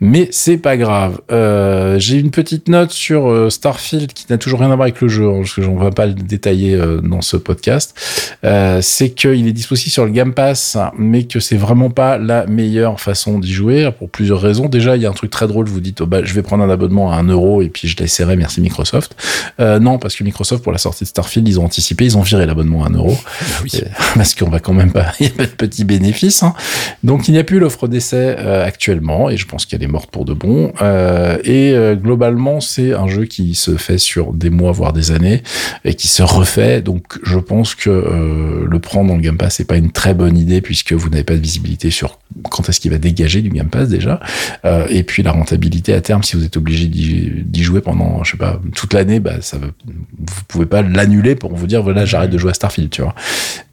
Mais c'est pas grave. Euh, J'ai une petite note sur Starfield qui n'a toujours rien à voir avec le jeu, hein, parce que j'en vais pas le détailler euh, dans ce podcast. Euh, c'est qu'il est disponible sur le Game Pass, mais que c'est vraiment pas la meilleure façon d'y jouer pour plusieurs raisons. Déjà, il y a un truc très drôle. Vous dites, oh, bah, je vais prendre un abonnement à 1 euro et puis je l'essaierai. Merci Microsoft. Euh, non, parce que Microsoft pour la sortie de Starfield, ils ont anticipé, ils ont viré l'abonnement à 1 euro. oui. Euh, <laughs> parce qu'on va quand même pas, <laughs> il y a pas de petits bénéfices. hein. Donc il n'y a plus l'offre d'essai euh, actuellement et je pense qu'elle est morte pour de bon. Euh, et globalement, c'est un jeu qui se fait sur des mois voire des années et qui se refait. Donc je pense que euh, le prendre dans le Game Pass c'est pas une très bonne idée puisque vous n'avez pas de visibilité sur quand est-ce qu'il va dégager du Game Pass déjà. Euh, et puis la rentabilité à terme, si vous êtes obligé d'y jouer pendant, je sais pas, toute l'année, bah ça vous pouvez pas l'annuler pour vous dire voilà j'arrête de jouer à Starfield, tu vois.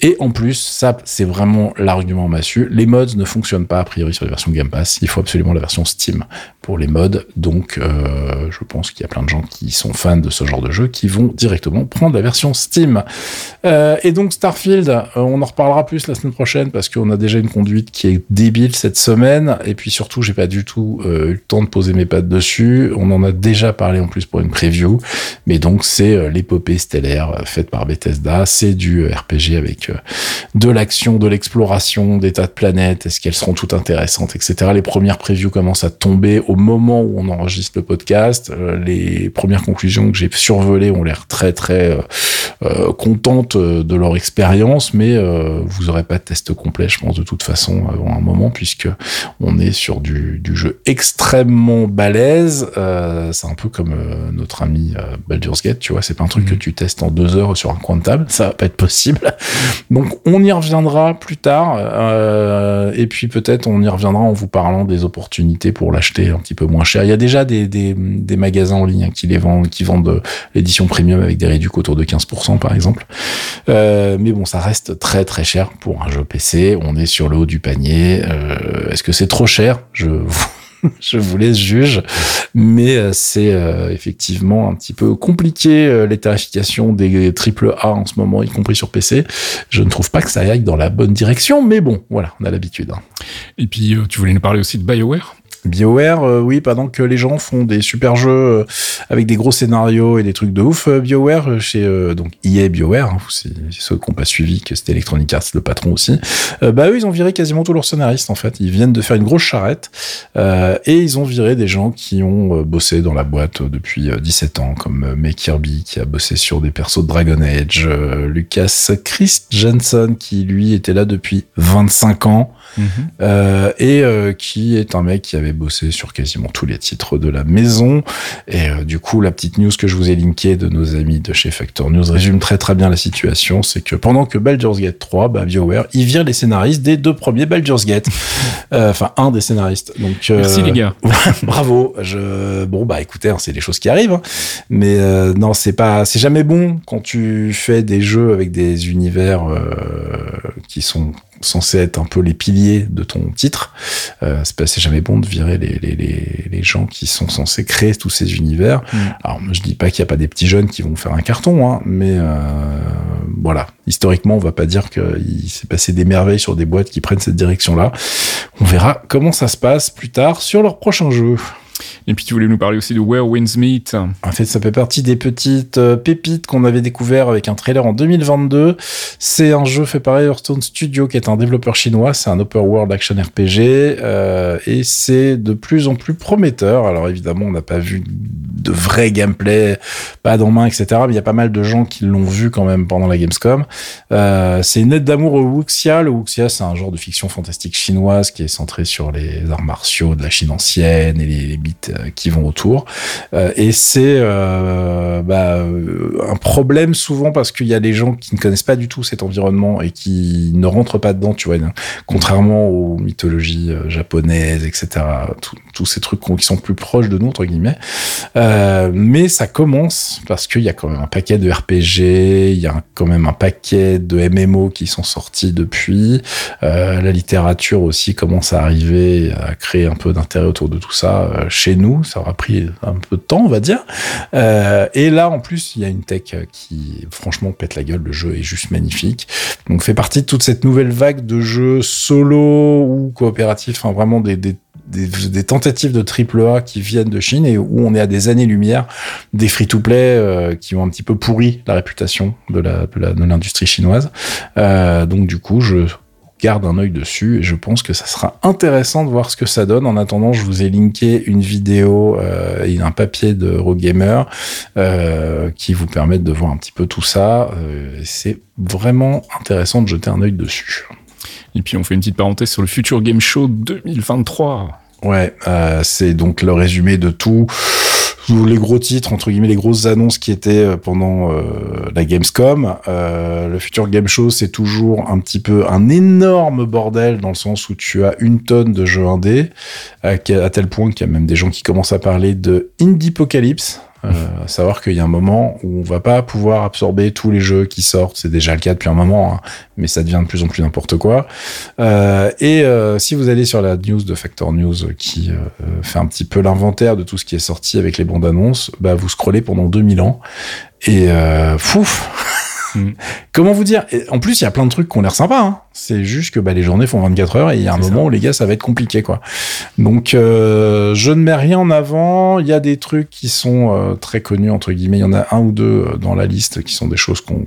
Et en plus, ça, c'est vraiment l'argument massu. Les mods ne fonctionnent pas a priori sur les versions Game Pass. Il faut absolument la version Steam pour les mods. Donc, euh, je pense qu'il y a plein de gens qui sont fans de ce genre de jeu qui vont directement prendre la version Steam. Euh, et donc, Starfield, euh, on en reparlera plus la semaine prochaine parce qu'on a déjà une conduite qui est débile cette semaine. Et puis surtout, j'ai pas du tout euh, eu le temps de poser mes pattes dessus. On en a déjà parlé en plus pour une preview. Mais donc, c'est l'épopée stellaire faite par Bethesda. C'est du RPG avec de l'action, de l'exploration, des tas de planètes. Est-ce qu'elles seront toutes intéressantes, etc. Les premières previews commencent à tomber au moment où on enregistre le podcast. Les premières conclusions que j'ai survolées ont l'air très très euh, euh, contentes euh, de leur expérience, mais euh, vous aurez pas de test complet, je pense de toute façon avant un moment, puisque on est sur du, du jeu extrêmement balèze. Euh, c'est un peu comme euh, notre ami euh, Baldur's Gate, tu vois. C'est pas un truc que tu testes en deux heures sur un coin de table, ça va pas être possible. Donc on y reviendra plus tard, euh, et puis peut-être on y reviendra en vous parlant des opportunités pour l'acheter un petit peu moins cher. Il y a déjà des, des, des magasins en ligne hein, qui les vendent, qui vendent l'édition premium avec des réductions autour de 15% par exemple. Euh, mais bon, ça reste très très cher pour un jeu PC. On est sur le haut du panier. Euh, Est-ce que c'est trop cher? Je vous <laughs> je vous laisse juge, mais euh, c'est effectivement un petit peu compliqué les tarifications des triple A en ce moment, y compris sur PC. Je ne trouve pas que ça aille dans la bonne direction, mais bon, voilà, on a l'habitude. hein. Et puis, tu voulais nous parler aussi de BioWare? BioWare, euh, oui, pendant que les gens font des super jeux euh, avec des gros scénarios et des trucs de ouf, euh, BioWare, chez donc EA BioWare, hein, c'est ceux qui n'ont pas suivi, que c'était Electronic Arts, le patron aussi, bah eux, ils ont viré quasiment tous leurs scénaristes, en fait. Ils viennent de faire une grosse charrette et ils ont viré des gens qui ont bossé dans la boîte depuis 17 ans, comme May Kirby, qui a bossé sur des persos de Dragon Age, Lucas Chris Jensen, qui lui était là depuis 25 ans, Euh, et euh, qui est un mec qui avait bossé sur quasiment tous les titres de la maison. Et euh, du coup, la petite news que je vous ai linkée de nos amis de chez Factor News résume très très bien la situation. C'est que pendant que Baldur's Gate 3, bah, BioWare, il vire les scénaristes des deux premiers Baldur's Gate. <laughs> Enfin, un des scénaristes. Donc, Merci les gars. <laughs> bravo. Je... Bon, bah écoutez, hein, c'est des choses qui arrivent. Hein. Mais non, c'est pas, c'est jamais bon quand tu fais des jeux avec des univers qui sont censé être un peu les piliers de ton titre. Euh, c'est jamais bon de virer les, les, les, les, gens qui sont censés créer tous ces univers. Mm. Alors, je dis pas qu'il n'y a pas des petits jeunes qui vont faire un carton, hein, mais euh, voilà. Historiquement, on va pas dire qu'il s'est passé des merveilles sur des boîtes qui prennent cette direction-là. On verra comment ça se passe plus tard sur leur prochain jeu. Et puis tu voulais nous parler aussi de Where Winds Meet. En fait, ça fait partie des petites euh, pépites qu'on avait découvert avec un trailer en 2022. C'est un jeu fait par Hearthstone Studio, qui est un développeur chinois. C'est un open world action RPG euh, et c'est de plus en plus prometteur. Alors évidemment, on n'a pas vu de vrai gameplay, pas en main, etc. Mais il y a pas mal de gens qui l'ont vu quand même pendant la Gamescom. Euh, c'est une aide d'amour au wuxia. Le wuxia, c'est un genre de fiction fantastique chinoise qui est centré sur les arts martiaux de la Chine ancienne et les, les euh, qui vont autour. Euh, et c'est euh, bah, un problème souvent parce qu'il y a des gens qui ne connaissent pas du tout cet environnement et qui ne rentrent pas dedans, tu vois, contrairement aux mythologies japonaises, etc. Tous ces trucs qui sont plus proches de nous, entre guillemets. mais ça commence parce qu'il y a quand même un paquet de RPG, il y a quand même un paquet de MMO qui sont sortis depuis. la littérature aussi commence à arriver, à créer un peu d'intérêt autour de tout ça chez nous. Ça aura pris un peu de temps, on va dire. Euh, et là, en plus, il y a une tech qui, franchement, pète la gueule. Le jeu est juste magnifique. Donc, fait partie de toute cette nouvelle vague de jeux solo ou coopératifs, enfin, vraiment des, des tentatives de triple A qui viennent de Chine et où on est à des années-lumière des free-to-play euh, qui ont un petit peu pourri la réputation de l'industrie chinoise. Euh, donc du coup, je garde un œil dessus et je pense que ça sera intéressant de voir ce que ça donne. En attendant, je vous ai linké une vidéo euh, et un papier de Eurogamer euh, qui vous permettent de voir un petit peu tout ça. Euh, c'est vraiment intéressant de jeter un œil dessus. Et puis on fait une petite parenthèse sur le Future Game Show 2023. Ouais, euh, c'est donc le résumé de tout les gros titres, entre guillemets, les grosses annonces qui étaient euh, pendant euh, la Gamescom. Euh, le Future Game Show, c'est toujours un petit peu un énorme bordel dans le sens où tu as une tonne de jeux indés, à, tel point qu'il y a même des gens qui commencent à parler de Indie Apocalypse. Euh, à savoir qu'il y a un moment où on va pas pouvoir absorber tous les jeux qui sortent. C'est déjà le cas depuis un moment, hein, mais ça devient de plus en plus n'importe quoi. Euh, et euh, si vous allez sur la news de Factor News qui euh, fait un petit peu l'inventaire de tout ce qui est sorti avec les bandes annonces, bah vous scrollez pendant 2000 ans et fouf Mm. Comment vous dire En plus, il y a plein de trucs qui ont l'air sympas. Hein. C'est juste que bah, les journées font 24 heures et il y a un moment où les gars, ça va être compliqué, quoi. Donc, euh, je ne mets rien en avant. Il y a des trucs qui sont euh, très connus entre guillemets. Il y en a un ou deux euh, dans la liste qui sont des choses qu'on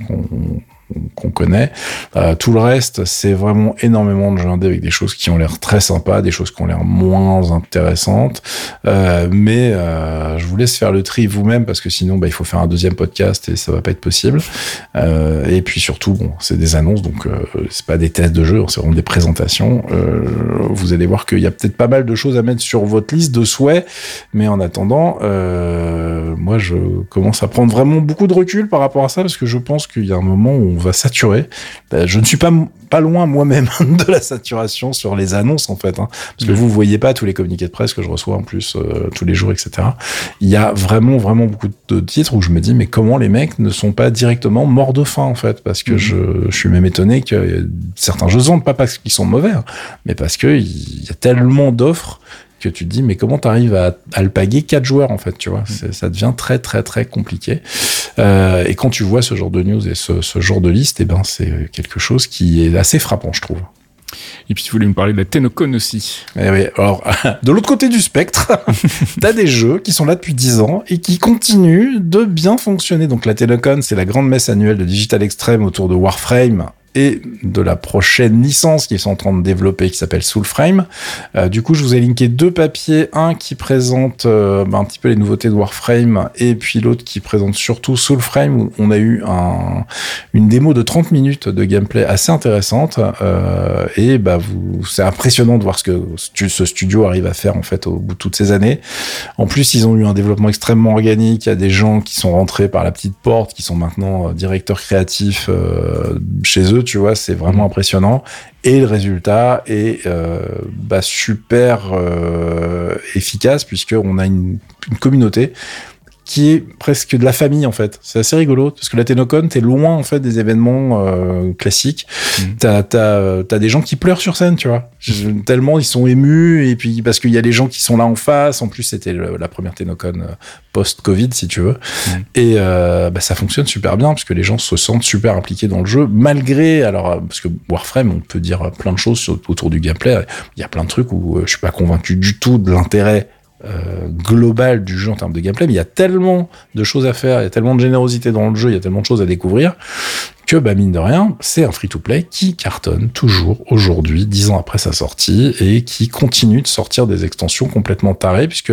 qu'on connaît. Euh, tout le reste, c'est vraiment énormément de jeux indés avec des choses qui ont l'air très sympas, des choses qui ont l'air moins intéressantes. Euh, mais euh, je vous laisse faire le tri vous-même parce que sinon, bah, il faut faire un deuxième podcast et ça va pas être possible. Euh, et puis surtout, bon, c'est des annonces, donc euh, c'est pas des tests de jeux, c'est vraiment des présentations. Euh, vous allez voir qu'il y a peut-être pas mal de choses à mettre sur votre liste de souhaits, mais en attendant, moi, je commence à prendre vraiment beaucoup de recul par rapport à ça parce que je pense qu'il y a un moment où on va saturer. Ben, je ne suis pas pas loin moi-même <laughs> de la saturation sur les annonces en fait, hein. parce que vous voyez pas tous les communiqués de presse que je reçois en plus euh, tous les jours, etc. Il y a vraiment vraiment beaucoup de titres où je me dis mais comment les mecs ne sont pas directement morts de faim en fait, parce que mhm. je, je, suis même étonné que certains jeux vendent pas parce qu'ils sont mauvais, hein, mais parce que il y a tellement d'offres que tu te dis mais comment tu arrives à alpaguer quatre joueurs en fait tu vois? Mm. ça devient très très très compliqué euh, et quand tu vois ce genre de news et ce, ce genre de liste et eh ben c'est quelque chose qui est assez frappant je trouve Et puis tu voulais me parler de la Tenocon aussi. Eh oui, alors <laughs> de l'autre côté du spectre, <laughs> t'as des jeux qui sont là depuis 10 ans et qui continuent de bien fonctionner. Donc la Tenocon, c'est la grande messe annuelle de Digital Extreme autour de Warframe et de la prochaine licence qu'ils sont en train de développer qui s'appelle Soulframe. Euh, du coup, je vous ai linké deux papiers, un qui présente euh, bah, un petit peu les nouveautés de Warframe et puis l'autre qui présente surtout Soulframe où on a eu un, une démo de 30 minutes de gameplay assez intéressante euh, et bah vous c'est impressionnant de voir ce que ce studio arrive à faire en fait au bout de toutes ces années. En plus, ils ont eu un développement extrêmement organique, il y a des gens qui sont rentrés par la petite porte qui sont maintenant euh, directeurs créatifs chez eux tu vois, c'est vraiment Mhm. impressionnant. Et le résultat est euh, bah, super euh, efficace puisqu'on a une, une communauté qui est presque de la famille en fait. C'est assez rigolo parce que la Tenocon, t'es loin en fait des événements euh, classiques. Mhm. T'as t'as t'as des gens qui pleurent sur scène, tu vois. Tellement ils sont émus et puis parce qu'il y a les gens qui sont là en face. En plus, c'était la première Tenocon euh, post-Covid, si tu veux. Mhm. Et euh, bah, ça fonctionne super bien parce que les gens se sentent super impliqués dans le jeu malgré alors euh, parce que Warframe, on peut dire plein de choses autour du gameplay. Il y a plein de trucs où euh, je suis pas convaincu du tout de l'intérêt euh, global du jeu en termes de gameplay, mais il y a tellement de choses à faire, il y a tellement de générosité dans le jeu, il y a tellement de choses à découvrir que, bah, mine de rien, c'est un free-to-play qui cartonne toujours aujourd'hui, dix ans après sa sortie, et qui continue de sortir des extensions complètement tarées, puisque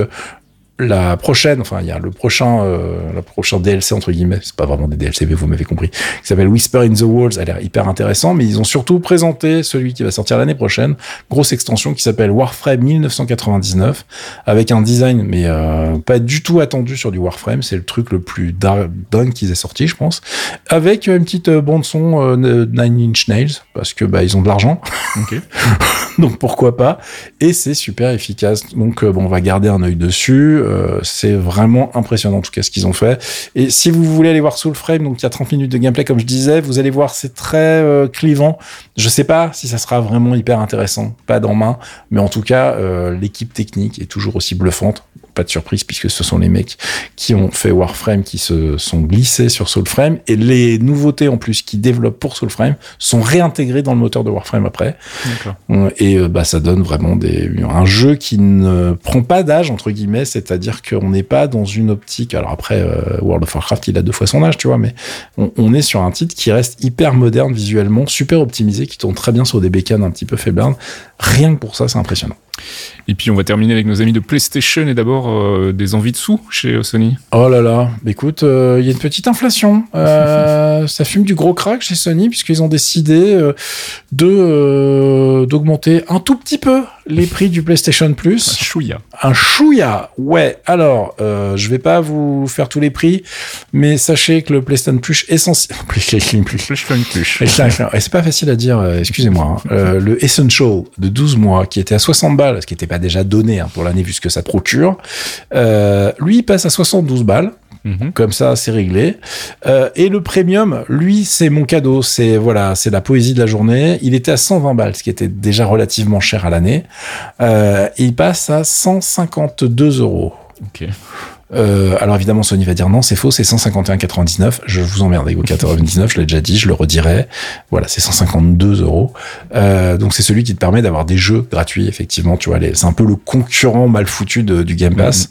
la prochaine, enfin, il y a le prochain, euh, le prochain DLC, entre guillemets, c'est pas vraiment des DLC, mais vous m'avez compris, qui s'appelle Whisper in the Walls, a l'air hyper intéressant, mais ils ont surtout présenté celui qui va sortir l'année prochaine, grosse extension qui s'appelle Warframe 1999, avec un design, mais euh, pas du tout attendu sur du Warframe, c'est le truc le plus dingue qu'ils aient sorti, je pense, avec une petite euh, bande son euh, Nine Inch Nails, parce que bah ils ont de l'argent, Ok. <laughs> donc pourquoi pas Et c'est super efficace. Donc euh, bon, on va garder un œil dessus. Euh, c'est vraiment impressionnant en tout cas ce qu'ils ont fait. Et si vous voulez aller voir Soulframe, donc il y a 30 minutes de gameplay comme je disais, vous allez voir c'est très euh, clivant. Je sais pas si ça sera vraiment hyper intéressant, pas dans main, mais en tout cas euh, l'équipe technique est toujours aussi bluffante. Pas de surprise puisque ce sont les mecs qui ont fait Warframe qui se sont glissés sur Soulframe et les nouveautés en plus qu'ils développent pour Soulframe sont réintégrées dans le moteur de Warframe après. D'accord. Et euh, bah, ça donne vraiment des, un jeu qui ne prend pas d'âge, entre guillemets, c'est-à-dire qu'on n'est pas dans une optique. Alors après, euh, World of Warcraft, il a deux fois son âge, tu vois, mais on, on est sur un titre qui reste hyper moderne visuellement, super optimisé, qui tourne très bien sur des bécanes un petit peu faiblardes. Rien que pour ça, c'est impressionnant. Et puis on va terminer avec nos amis de PlayStation et d'abord euh, des envies de sous chez Sony. Oh là là, écoute, euh, il y a une petite inflation. <laughs> Euh, ça fume du gros crack chez Sony puisqu'ils ont décidé de d'augmenter un tout petit peu les prix du PlayStation Plus. Chouïa. Un chouïa, ouais. Alors, je vais pas vous faire tous les prix, mais sachez que le PlayStation Plus essentiel, PlayStation <laughs> Plus, PlayStation Plus. C'est pas facile à dire, excusez-moi. hein. Le Essential de 12 mois, qui était à 60 balles, ce qui n'était pas déjà donné hein, pour l'année vu ce que ça procure, euh, lui il passe à 72 balles. Mhm. Comme ça, c'est réglé. Euh, et le premium, lui, c'est mon cadeau. C'est voilà, c'est la poésie de la journée. Il était à 120 balles, ce qui était déjà relativement cher à l'année. Euh, il passe à 152 euros. Euh, alors évidemment, Sony va dire non, c'est faux, c'est 151,99. Je vous emmerde avec vos 4,99, je l'ai déjà dit, je le redirai. Voilà, c'est 152 euros. Euh, donc c'est celui qui te permet d'avoir des jeux gratuits, effectivement. Tu vois, c'est un peu le concurrent mal foutu de- du Game Pass.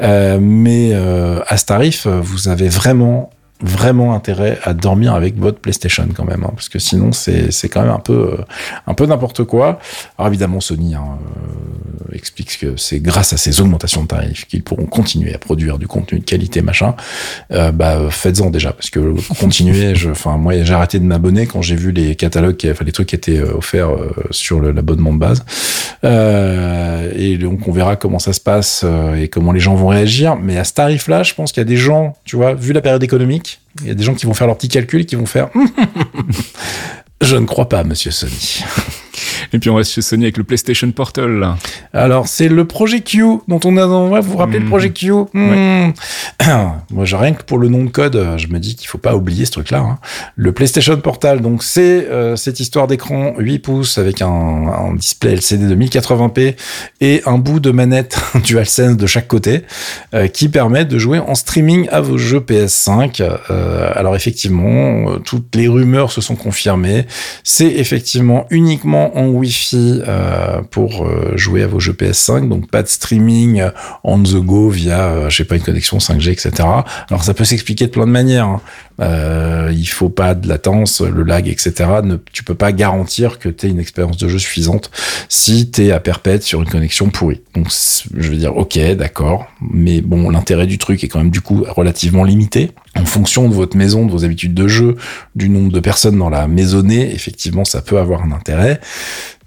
Euh, mais euh, à ce tarif, vous avez vraiment vraiment intérêt à dormir avec votre PlayStation quand même, hein, parce que sinon c'est quand même un peu euh, un peu n'importe quoi. Alors évidemment Sony hein, euh, explique que c'est grâce à ces augmentations de tarifs qu'ils pourront continuer à produire du contenu de qualité machin. Euh, bah faites-en déjà parce que <laughs> continuer, enfin moi j'ai arrêté de m'abonner quand j'ai vu les catalogues, enfin les trucs qui étaient offerts sur l'abonnement de base. Et donc on verra comment ça se passe et comment les gens vont réagir. Mais à ce tarif-là, je pense qu'il y a des gens, tu vois, vu la période économique, il y a des gens qui vont faire leurs petits calculs et qui vont faire. <laughs> Je ne crois pas, Monsieur Sony. <laughs> Et puis on reste chez Sony avec le PlayStation Portal. là. Alors, c'est le projet Q dont on a. ouais, Vous vous rappelez le Mhm. projet Q Hmm. <clears throat> Moi, j'ai rien que pour le nom de code, euh, je me dis qu'il faut pas oublier ce truc-là. hein. Le PlayStation Portal, donc c'est euh, cette histoire d'écran 8 pouces avec un, un display LCD de 1080p et un bout de manette <laughs> DualSense de chaque côté euh, qui permet de jouer en streaming à vos jeux PS5. Euh, alors effectivement, toutes les rumeurs se sont confirmées. C'est effectivement uniquement en Wi-Fi euh, pour euh, jouer à vos jeux PS5, donc pas de streaming on the go via, je sais pas, une connexion 5G, etc. Alors ça peut s'expliquer de plein de manières. Hein. Euh, il faut pas de latence, le lag, etc. Ne, tu peux pas garantir que tu aies une expérience de jeu suffisante si tu es à perpète sur une connexion pourrie. Donc je veux dire, ok, d'accord, mais bon, l'intérêt du truc est quand même du coup relativement limité. En fonction de votre maison, de vos habitudes de jeu, du nombre de personnes dans la maisonnée, effectivement, ça peut avoir un intérêt.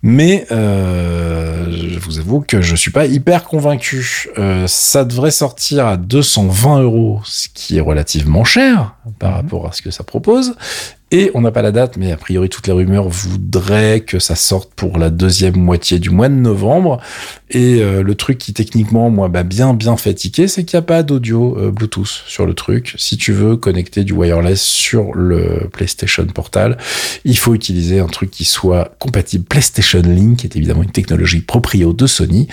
Mais euh, je vous avoue que je suis pas hyper convaincu. Euh, ça devrait sortir à 220 euros, ce qui est relativement cher par mhm. rapport à ce que ça propose. Et on n'a pas la date, mais a priori toutes les rumeurs voudraient que ça sorte pour la deuxième moitié du mois de novembre. Et euh, le truc qui techniquement, moi, bah, bien bien fatigué, c'est qu'il n'y a pas d'audio euh, Bluetooth sur le truc. Si tu veux connecter du wireless sur le PlayStation Portal, il faut utiliser un truc qui soit compatible PlayStation Link, qui est évidemment une technologie proprio de Sony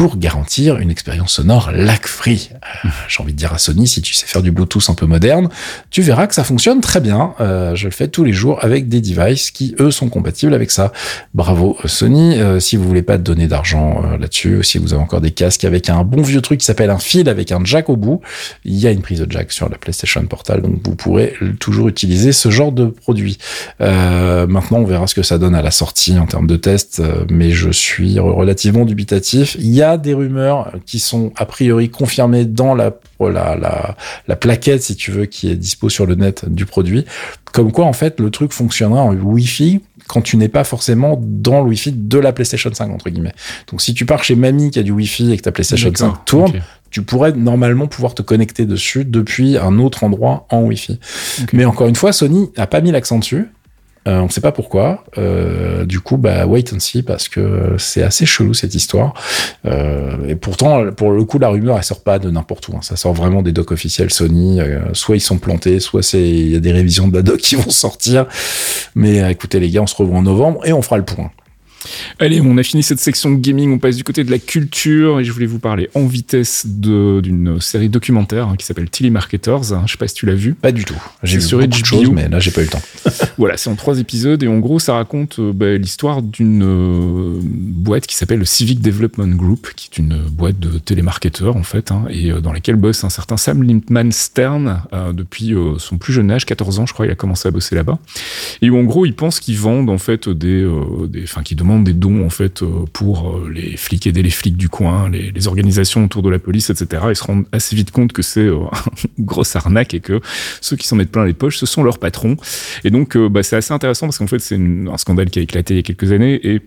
pour garantir une expérience sonore lag-free. Euh, j'ai envie de dire à Sony, si tu sais faire du Bluetooth un peu moderne, tu verras que ça fonctionne très bien. Euh, je le fais tous les jours avec des devices qui, eux, sont compatibles avec ça. Bravo euh, Sony. si vous voulez pas donner d'argent là-dessus, si vous avez encore des casques avec un bon vieux truc qui s'appelle un fil avec un jack au bout, il y a une prise de jack sur la PlayStation Portal, donc vous pourrez toujours utiliser ce genre de produit. maintenant, on verra ce que ça donne à la sortie en termes de test, mais je suis relativement dubitatif. Il y a des rumeurs qui sont a priori confirmées dans la, la, la, plaquette, si tu veux, qui est dispo sur le net du produit. Comme quoi, en fait, le truc fonctionnera en Wi-Fi quand tu n'es pas forcément dans le Wi-Fi de la PlayStation 5, entre guillemets. Donc, si tu pars chez mamie qui a du Wi-Fi et que ta PlayStation 5 tourne, tu pourrais normalement pouvoir te connecter dessus depuis un autre endroit en Wi-Fi. Mais encore une fois, Sony n'a pas mis l'accent dessus. Euh, on ne sait pas pourquoi. Euh, du coup, bah, wait and see parce que c'est assez chelou cette histoire. Euh, et pourtant, pour le coup, la rumeur elle sort pas de n'importe où. Hein. Ça sort vraiment des docs officiels Sony. soit ils sont plantés, soit c'est il y a des révisions de la doc qui vont sortir. Mais écoutez les gars, on se revoit en novembre et on fera le point. Allez, on a fini cette section gaming, on passe du côté de la culture et je voulais vous parler en vitesse d'une série documentaire hein, qui s'appelle Telemarketers. Hein, je sais pas si tu l'as vu. Pas du tout. J'ai vu sur beaucoup de choses, mais là j'ai pas eu le temps. <laughs> voilà, c'est en trois épisodes et en gros ça raconte euh, bah, l'histoire d'une euh, boîte qui s'appelle le Civic Development Group, qui est une boîte de télémarketeurs en fait, hein, et euh, dans laquelle bosse un certain Sam Limpman Stern depuis son plus jeune âge, 14 ans je crois, il a commencé à bosser là-bas. Et où en gros il pense qu'ils vendent en fait des, enfin qu'ils demandent des dons en fait euh, pour euh, les flics aider les flics du coin, les, organisations autour de la police, etc. Ils se rendent assez vite compte que c'est euh, <laughs> une grosse arnaque et que ceux qui s'en mettent plein les poches, ce sont leurs patrons. Et donc, bah, c'est assez intéressant parce qu'en fait, c'est un scandale qui a éclaté il y a quelques années et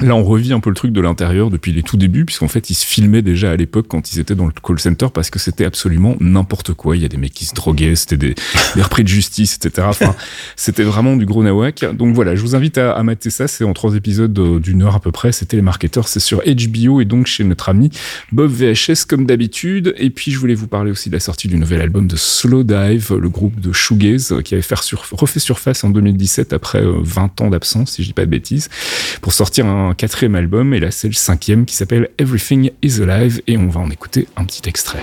Là, on revit un peu le truc de l'intérieur depuis les tout débuts, puisqu'en fait, ils se filmaient déjà à l'époque quand ils étaient dans le call center parce que c'était absolument n'importe quoi. Il y a des mecs qui se droguaient, c'était des, <laughs> des repris de justice, etc. Enfin, c'était vraiment du gros nawak. Donc voilà, je vous invite à, à mater ça. C'est en trois épisodes d'une heure à peu près. C'était les marketeurs. C'est sur HBO et donc chez notre ami Bob VHS comme d'habitude. Et puis, je voulais vous parler aussi de la sortie du nouvel album de Slow Dive, le groupe de Shoegaze qui avait fait refait surface en 2017 après 20 euh, ans d'absence, si je dis pas de bêtises, pour sortir un quatrième album, et là c'est le cinquième qui s'appelle Everything is Alive, et on va en écouter un petit extrait.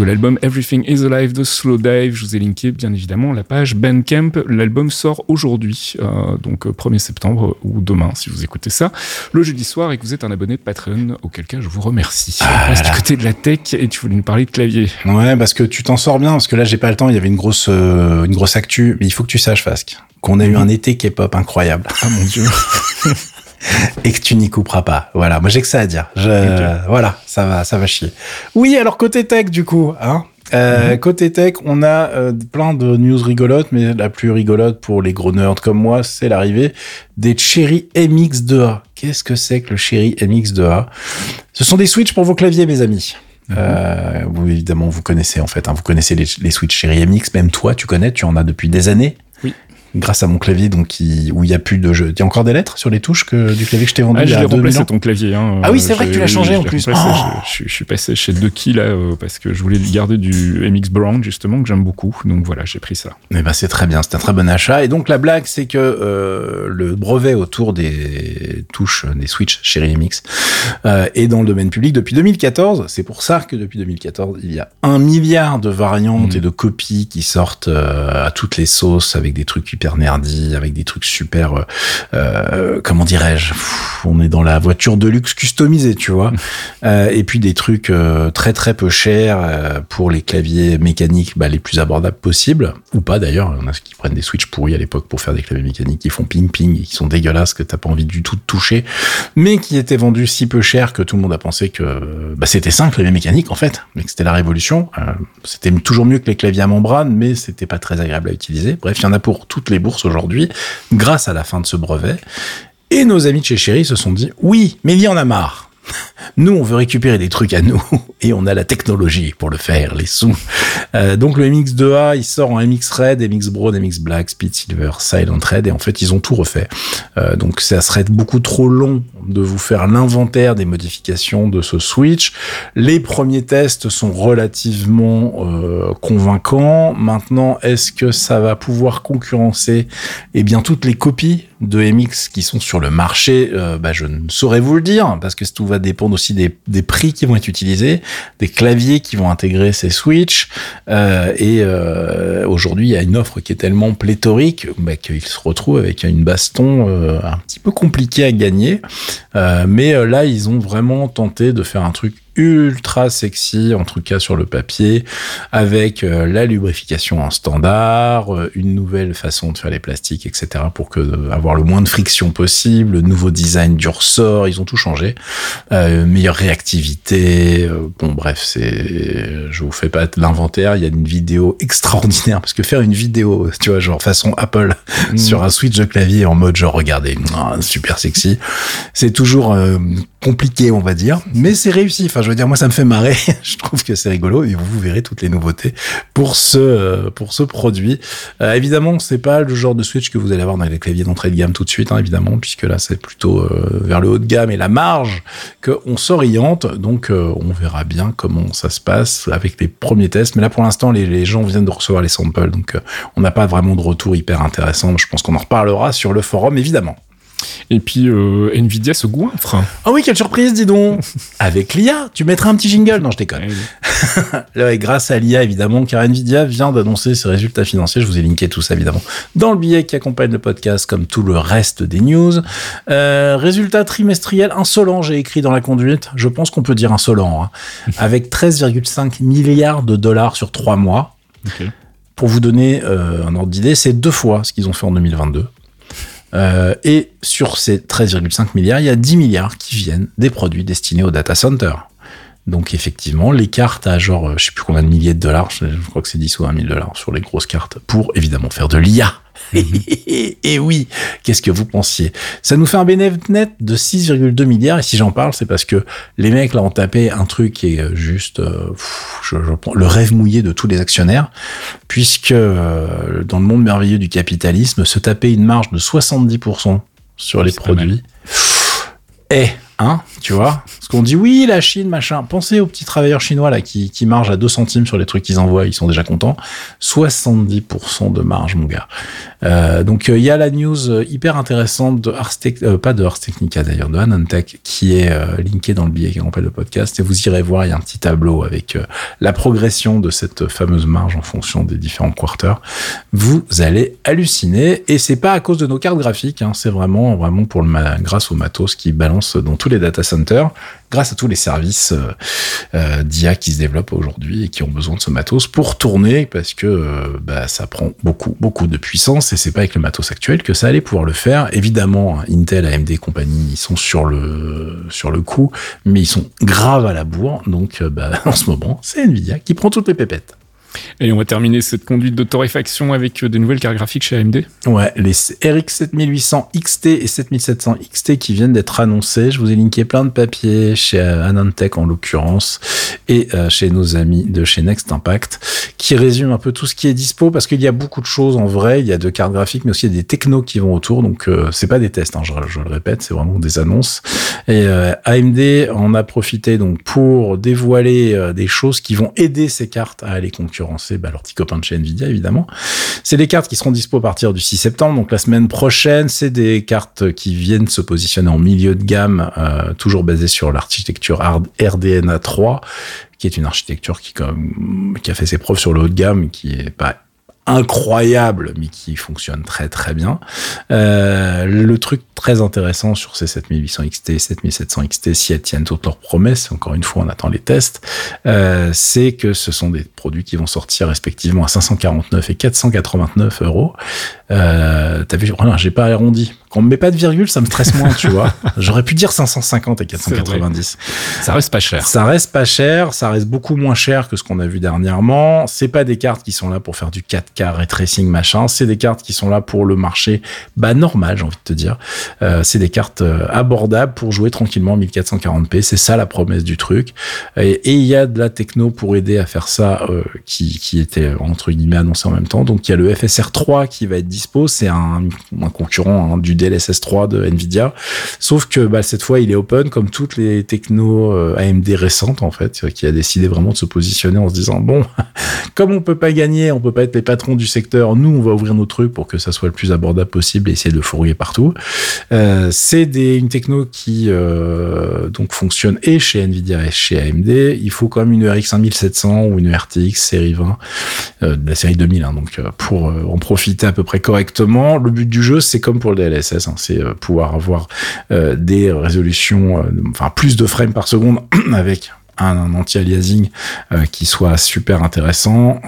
De l'album Everything is Alive de Slow Dive. Je vous ai linké bien évidemment la page Bandcamp. L'album sort aujourd'hui, euh, donc 1er euh, septembre ou demain si vous écoutez ça, le jeudi soir et que vous êtes un abonné de Patreon, auquel cas je vous remercie. Ah On passe du côté de la tech et tu voulais nous parler de clavier. Ouais, parce que tu t'en sors bien, parce que là j'ai pas le temps, il y avait une grosse, euh, une grosse actu, mais il faut que tu saches, Fasque qu'on a eu un été K-pop incroyable. Ah mon dieu. <laughs> <laughs> et que tu n'y couperas pas. Voilà, moi j'ai que ça à dire. Je, Voilà, ça va, ça va chier. Oui, alors côté tech du coup, hein. Euh, Côté tech, on a euh, plein de news rigolotes, mais la plus rigolote pour les gros nerds comme moi, c'est l'arrivée des Cherry MX2A. Qu'est-ce que c'est que le Cherry MX2A Ce sont des switches pour vos claviers, mes amis. Euh, vous évidemment vous connaissez en fait, hein, vous connaissez les, les Switch Cherry MX, même toi tu connais, tu en as depuis des années grâce à mon clavier donc qui, où il y a plus de jeu. Il y a encore des lettres sur les touches que, du clavier que je t'ai vendu ah, y a remplacé ton clavier. Hein. Ah oui, c'est vrai que tu l'as changé en plus. Oh je, je, suis passé chez Ducky là euh, parce que je voulais garder du MX Brown justement que j'aime beaucoup. Donc voilà, j'ai pris ça. Mais eh ben c'est très bien, c'est un très bon achat. Et donc la blague, c'est que euh, le brevet autour des touches des Switch chez MX euh, est dans le domaine public depuis 2014. C'est pour ça que depuis 2014, il y a un milliard de variantes mmh. et de copies qui sortent euh, à toutes les sauces avec des trucs hyper nerdy, avec des trucs super, euh, euh comment dirais-je, on est dans la voiture de luxe customisée, tu vois. <laughs> euh, et puis des trucs très très peu chers pour les claviers mécaniques bah, les plus abordables possibles, ou pas d'ailleurs. Il y en a qui prennent des switches pourris à l'époque pour faire des claviers mécaniques qui font ping ping et qui sont dégueulasses que t'as pas envie du tout de toucher, mais qui étaient vendus si peu cher que tout le monde a pensé que bah, c'était ça un clavier mécanique en fait, mais que c'était la révolution. c'était toujours mieux que les claviers à membrane, mais c'était pas très agréable à utiliser. Bref, il y en a pour toutes les bourses aujourd'hui, grâce à la fin de ce brevet. Et nos amis de chez Chéri se sont dit, oui, mais il y en a marre. Nous, on veut récupérer des trucs à nous <laughs> et on a la technologie pour le faire, les sous. Euh, donc le MX2A, il sort en MX Red, MX Broad, MX Black, Speed Silver, Silent Red et en fait ils ont tout refait. Euh, donc ça serait beaucoup trop long de vous faire l'inventaire des modifications de ce Switch. Les premiers tests sont relativement euh, convaincants. Maintenant, est-ce que ça va pouvoir concurrencer eh bien toutes les copies de MX qui sont sur le marché? Bah, Je ne saurais vous le dire parce que tout va dépendre aussi des, des, prix qui vont être utilisés, des claviers qui vont intégrer ces Switch. Euh, et euh, aujourd'hui, il y a une offre qui est tellement pléthorique bah, qu'il se retrouve avec une baston euh, un petit peu compliquée à gagner. Euh, mais euh, là, ils ont vraiment tenté de faire un truc ultra sexy, en tout cas sur le papier, avec euh, la lubrification en standard, euh, une nouvelle façon de faire les plastiques, etc., pour que euh, avoir le moins de friction possible, le nouveau design du ressort, ils ont tout changé, meilleure réactivité, bon bref, c'est, je vous fais pas l'inventaire, il y a une vidéo extraordinaire, parce que faire une vidéo, tu vois, genre façon Apple, mmh. sur un switch de clavier en mode genre regardez, <tsk> super sexy, c'est toujours compliqué, on va dire, mais c'est réussi. Enfin, je veux dire, moi, ça me fait marrer. <laughs> je trouve que c'est rigolo et vous verrez toutes les nouveautés pour ce pour ce produit. Euh, évidemment, c'est pas le genre de Switch que vous allez avoir dans les claviers d'entrée de gamme tout de suite, hein, évidemment, puisque là, c'est plutôt euh, vers le haut de gamme et la marge que on s'oriente. Donc, euh, on verra bien comment ça se passe avec les premiers tests. Mais là, pour l'instant, les, les, gens viennent de recevoir les samples, donc euh, on n'a pas vraiment de retour hyper intéressant. Je pense qu'on en reparlera sur le forum, évidemment. Et puis euh, Nvidia se goinfre. Ah oui, quelle surprise, dis donc <laughs> Avec l'IA, tu mettras un petit jingle Non, je déconne. <laughs> Là, grâce à l'IA, évidemment, car Nvidia vient d'annoncer ses résultats financiers. Je vous ai linké tout ça, évidemment, dans le billet qui accompagne le podcast, comme tout le reste des news. Euh, résultats trimestriels insolents, j'ai écrit dans la conduite. Je pense qu'on peut dire insolent. Hein. <laughs> Avec 13,5 milliards de dollars sur trois mois. Okay. Pour vous donner euh, un ordre d'idée, c'est deux fois ce qu'ils ont fait en 2022. Euh, et sur ces 13,5 milliards, il y a 10 milliards qui viennent des produits destinés au data center. Donc effectivement, les cartes à genre, je sais plus combien de milliers de dollars, je crois que c'est 10 ou 20 000 dollars sur les grosses cartes, pour évidemment faire de l'IA. <laughs> et oui, qu'est-ce que vous pensiez? Ça nous fait un bénéfice net de 6,2 milliards. Et si j'en parle, c'est parce que les mecs là ont tapé un truc qui est juste euh, je, je, le rêve mouillé de tous les actionnaires, puisque euh, dans le monde merveilleux du capitalisme, se taper une marge de 70% sur les produits. Eh, Hein, tu vois? Qu'on dit oui, la Chine, machin. Pensez aux petits travailleurs chinois là qui, qui margent à 2 centimes sur les trucs qu'ils envoient, ils sont déjà contents. 70% de marge, mon gars. Euh, donc il euh, y a la news euh, hyper intéressante de Ars euh, pas de Ars Technica d'ailleurs, de Anantech, qui est linkée dans le billet qui accompagne le podcast. Et vous irez voir, il y a un petit tableau avec la progression de cette fameuse marge en fonction des différents quarters. Vous allez halluciner. Et c'est pas à cause de nos cartes graphiques, hein, c'est vraiment, vraiment pour le grâce au matos qui balance dans tous les data centers grâce à tous les services d'IA qui se développent aujourd'hui et qui ont besoin de ce matos pour tourner parce que bah, ça prend beaucoup, beaucoup de puissance et c'est pas avec le matos actuel que ça allait pouvoir le faire. Évidemment, Intel, AMD et compagnie, ils sont sur le, sur le coup, mais ils sont graves à la bourre. Donc, bah, <laughs> en ce moment, c'est Nvidia qui prend toutes les pépettes. Et on va terminer cette conduite de torréfaction avec euh, des nouvelles cartes graphiques chez AMD. Ouais, les RX 7800 XT et 7700 XT qui viennent d'être annoncés. Je vous ai linké plein de papiers chez euh, Anantech en l'occurrence et euh, chez nos amis de chez Next Impact qui résument un peu tout ce qui est dispo parce qu'il y a beaucoup de choses en vrai. Il y a de cartes graphiques mais aussi des technos qui vont autour. Donc c'est pas des tests, hein, je, je, le répète, c'est vraiment des annonces. Et AMD en a profité donc pour dévoiler des choses qui vont aider ces cartes à aller concurrencer bah, petit copain de chez Nvidia évidemment. C'est des cartes qui seront dispo à partir du 6 septembre, donc la semaine prochaine. C'est des cartes qui viennent se positionner en milieu de gamme, euh, toujours basées sur l'architecture RDNA 3, qui est une architecture qui, comme, qui a fait ses preuves sur le haut de gamme, qui est pas incroyable, mais qui fonctionne très très bien. Euh, le truc très intéressant sur ces 7800 XT et 7700 XT, si elles tiennent toutes leurs promesses, encore une fois, on attend les tests, euh, c'est que ce sont des produits qui vont sortir respectivement à 549 et 489 euros. Euh, T'as vu, voilà, j'ai pas arrondi. Quand on me met pas de virgule, ça me stresse moins, tu vois. <laughs> J'aurais pu dire 550 et 490. Ça reste pas cher. Ça reste pas cher, ça reste beaucoup moins cher que ce qu'on a vu dernièrement. C'est pas des cartes qui sont là pour faire du 4K ray tracing machin, c'est des cartes qui sont là pour le marché bah normal, j'ai envie de te dire. Euh, c'est des cartes euh, abordables pour jouer tranquillement 1440p, c'est ça la promesse du truc. Et il y a de la techno pour aider à faire ça euh, qui, qui était entre guillemets annoncé en même temps. Donc il y a le FSR 3 qui va être dispo, c'est un, un concurrent hein, du DLSS 3 de Nvidia. Sauf que bah, cette fois, il est open comme toutes les technos euh, AMD récentes en fait, qui a décidé vraiment de se positionner en se disant bon, <laughs> comme on peut pas gagner, on peut pas être les patrons du secteur, nous on va ouvrir nos trucs pour que ça soit le plus abordable possible et essayer de le fourguer partout. Euh, c'est une techno qui euh, donc fonctionne et chez Nvidia et chez AMD. Il faut quand même une RX 5700 ou une RTX série 20 euh, de la série 2000, hein, donc pour en profiter à peu près correctement. Le but du jeu, c'est comme pour le DLSS Hein. c'est euh, pouvoir avoir euh, des résolutions, euh, enfin plus de frames par seconde <clears throat> avec un, anti-aliasing qui soit super intéressant,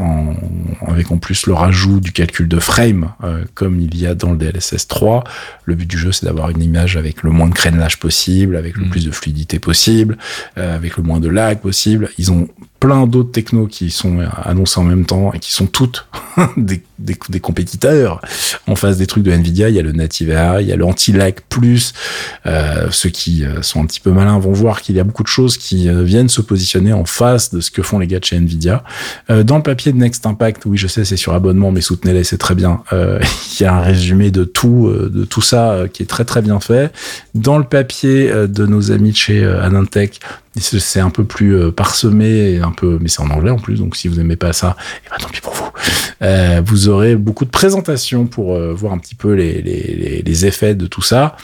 avec en plus le rajout du calcul de frame, comme il y a dans le DLSS 3. Le but du jeu, c'est d'avoir une image avec le moins de crénelage possible, avec le mm. plus de fluidité possible, avec le moins de lag possible. Ils ont plein d'autres technos qui sont annoncés en même temps et qui sont toutes <laughs> des, des, compétiteurs en face des trucs de Nvidia. Il y a le Native AI, il y a le Anti-Lag Plus. Euh, ceux qui euh, sont un petit peu malins vont voir qu'il y a beaucoup de choses qui euh, viennent se positionner en face de ce que font les gars de chez Nvidia. Dans le papier de Next Impact, oui, je sais, c'est sur abonnement, mais soutenez-les, c'est très bien. <laughs> Il y a un résumé de tout, de tout ça qui est très très bien fait. Dans le papier de nos amis de chez Anantech, c'est un peu plus euh, parsemé, un peu, mais c'est en anglais en plus, donc si vous aimez pas ça, eh ben tant pis pour vous. Euh, vous aurez beaucoup de présentations pour euh, voir un petit peu les, les, les effets de tout ça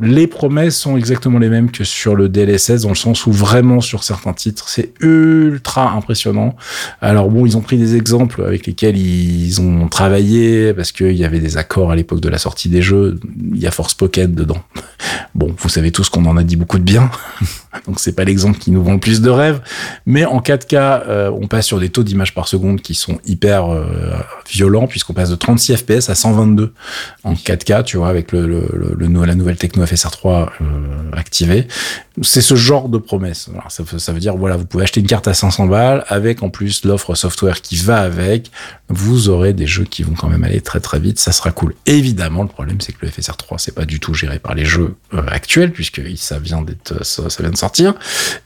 les promesses sont exactement les mêmes que sur le DLSS, dans le sens où vraiment sur certains titres, c'est ultra impressionnant. Alors bon, ils ont pris des exemples avec lesquels ils ont travaillé, parce qu'il y avait des accords à l'époque de la sortie des jeux. Il y a Force Pocket dedans. Bon, vous savez tous qu'on en a dit beaucoup de bien, donc c'est pas l'exemple qui nous vend le plus de rêves. Mais en 4K, euh, on passe sur des taux d'image par seconde qui sont hyper euh, violents, puisqu'on passe de 36 FPS à 122 en 4K, tu vois, avec le, la nouvelle techno FSR3 euh, activé. C'est ce genre de promesse. ça, veut dire, voilà, vous pouvez acheter une carte à 500 balles avec en plus l'offre software qui va avec. Vous aurez des jeux qui vont quand même aller très très vite. Ça sera cool. Évidemment, le problème, c'est que le FSR3, c'est pas du tout géré par les jeux euh, actuels puisque ça vient d'être, ça, vient de sortir.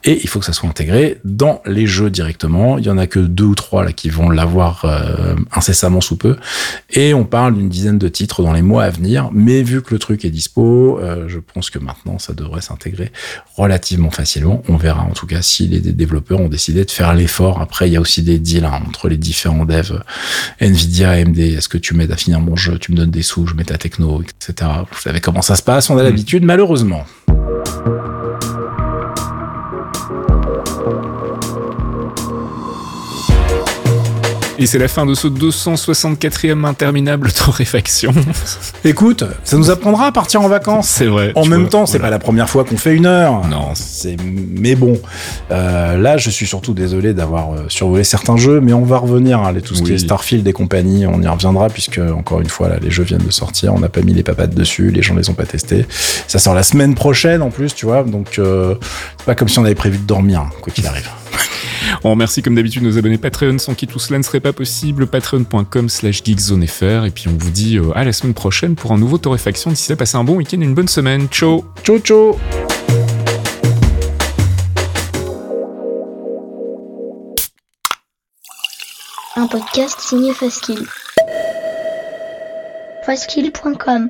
Et il faut que ça soit intégré dans les jeux directement. Il y en a que deux ou trois là qui vont l'avoir euh, incessamment sous peu. Et on parle d'une dizaine de titres dans les mois à venir. Mais vu que le truc est dispo, euh, je pense que maintenant, ça devrait s'intégrer relativement facilement. On verra en tout cas si les développeurs ont décidé de faire l'effort. Après, il y a aussi des deals hein, entre les différents devs, Nvidia, AMD. Est-ce que tu m'aides à finir mon jeu? Tu me donnes des sous, je mets ta techno, etc. Vous savez comment ça se passe, on a mm. l'habitude, malheureusement. Et c'est la fin de ce 264e interminable <laughs> torréfaction. <laughs> Écoute, ça nous apprendra à partir en vacances. C'est vrai. En même vois, temps, c'est voilà. pas la première fois qu'on fait une heure. Non. C'est mais bon. Euh, là, je suis surtout désolé d'avoir euh, survolé certains jeux, mais on va revenir à tout ce qui est Starfield et compagnie. On y reviendra puisque encore une fois, là, les jeux viennent de sortir. On n'a pas mis les papates dessus, les gens les ont pas testés. Ça sort la semaine prochaine en plus, tu vois. Donc euh, c'est pas comme si on avait prévu de dormir, quoi qu'il <laughs> arrive. <laughs> On remercie comme d'habitude nos abonnés Patreon sans qui tout cela ne serait pas possible. Patreon.com slash geekzonefr. Et puis on vous dit euh, à la semaine prochaine pour un nouveau torréfaction. D'ici là, passez un bon week-end et une bonne semaine. Ciao Ciao ciao. Un podcast signé Faskill. Faskill.com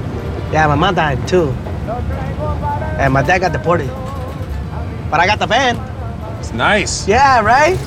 Yeah, my mom died too. And my dad got deported. But I got the van. it's nice. Yeah, right?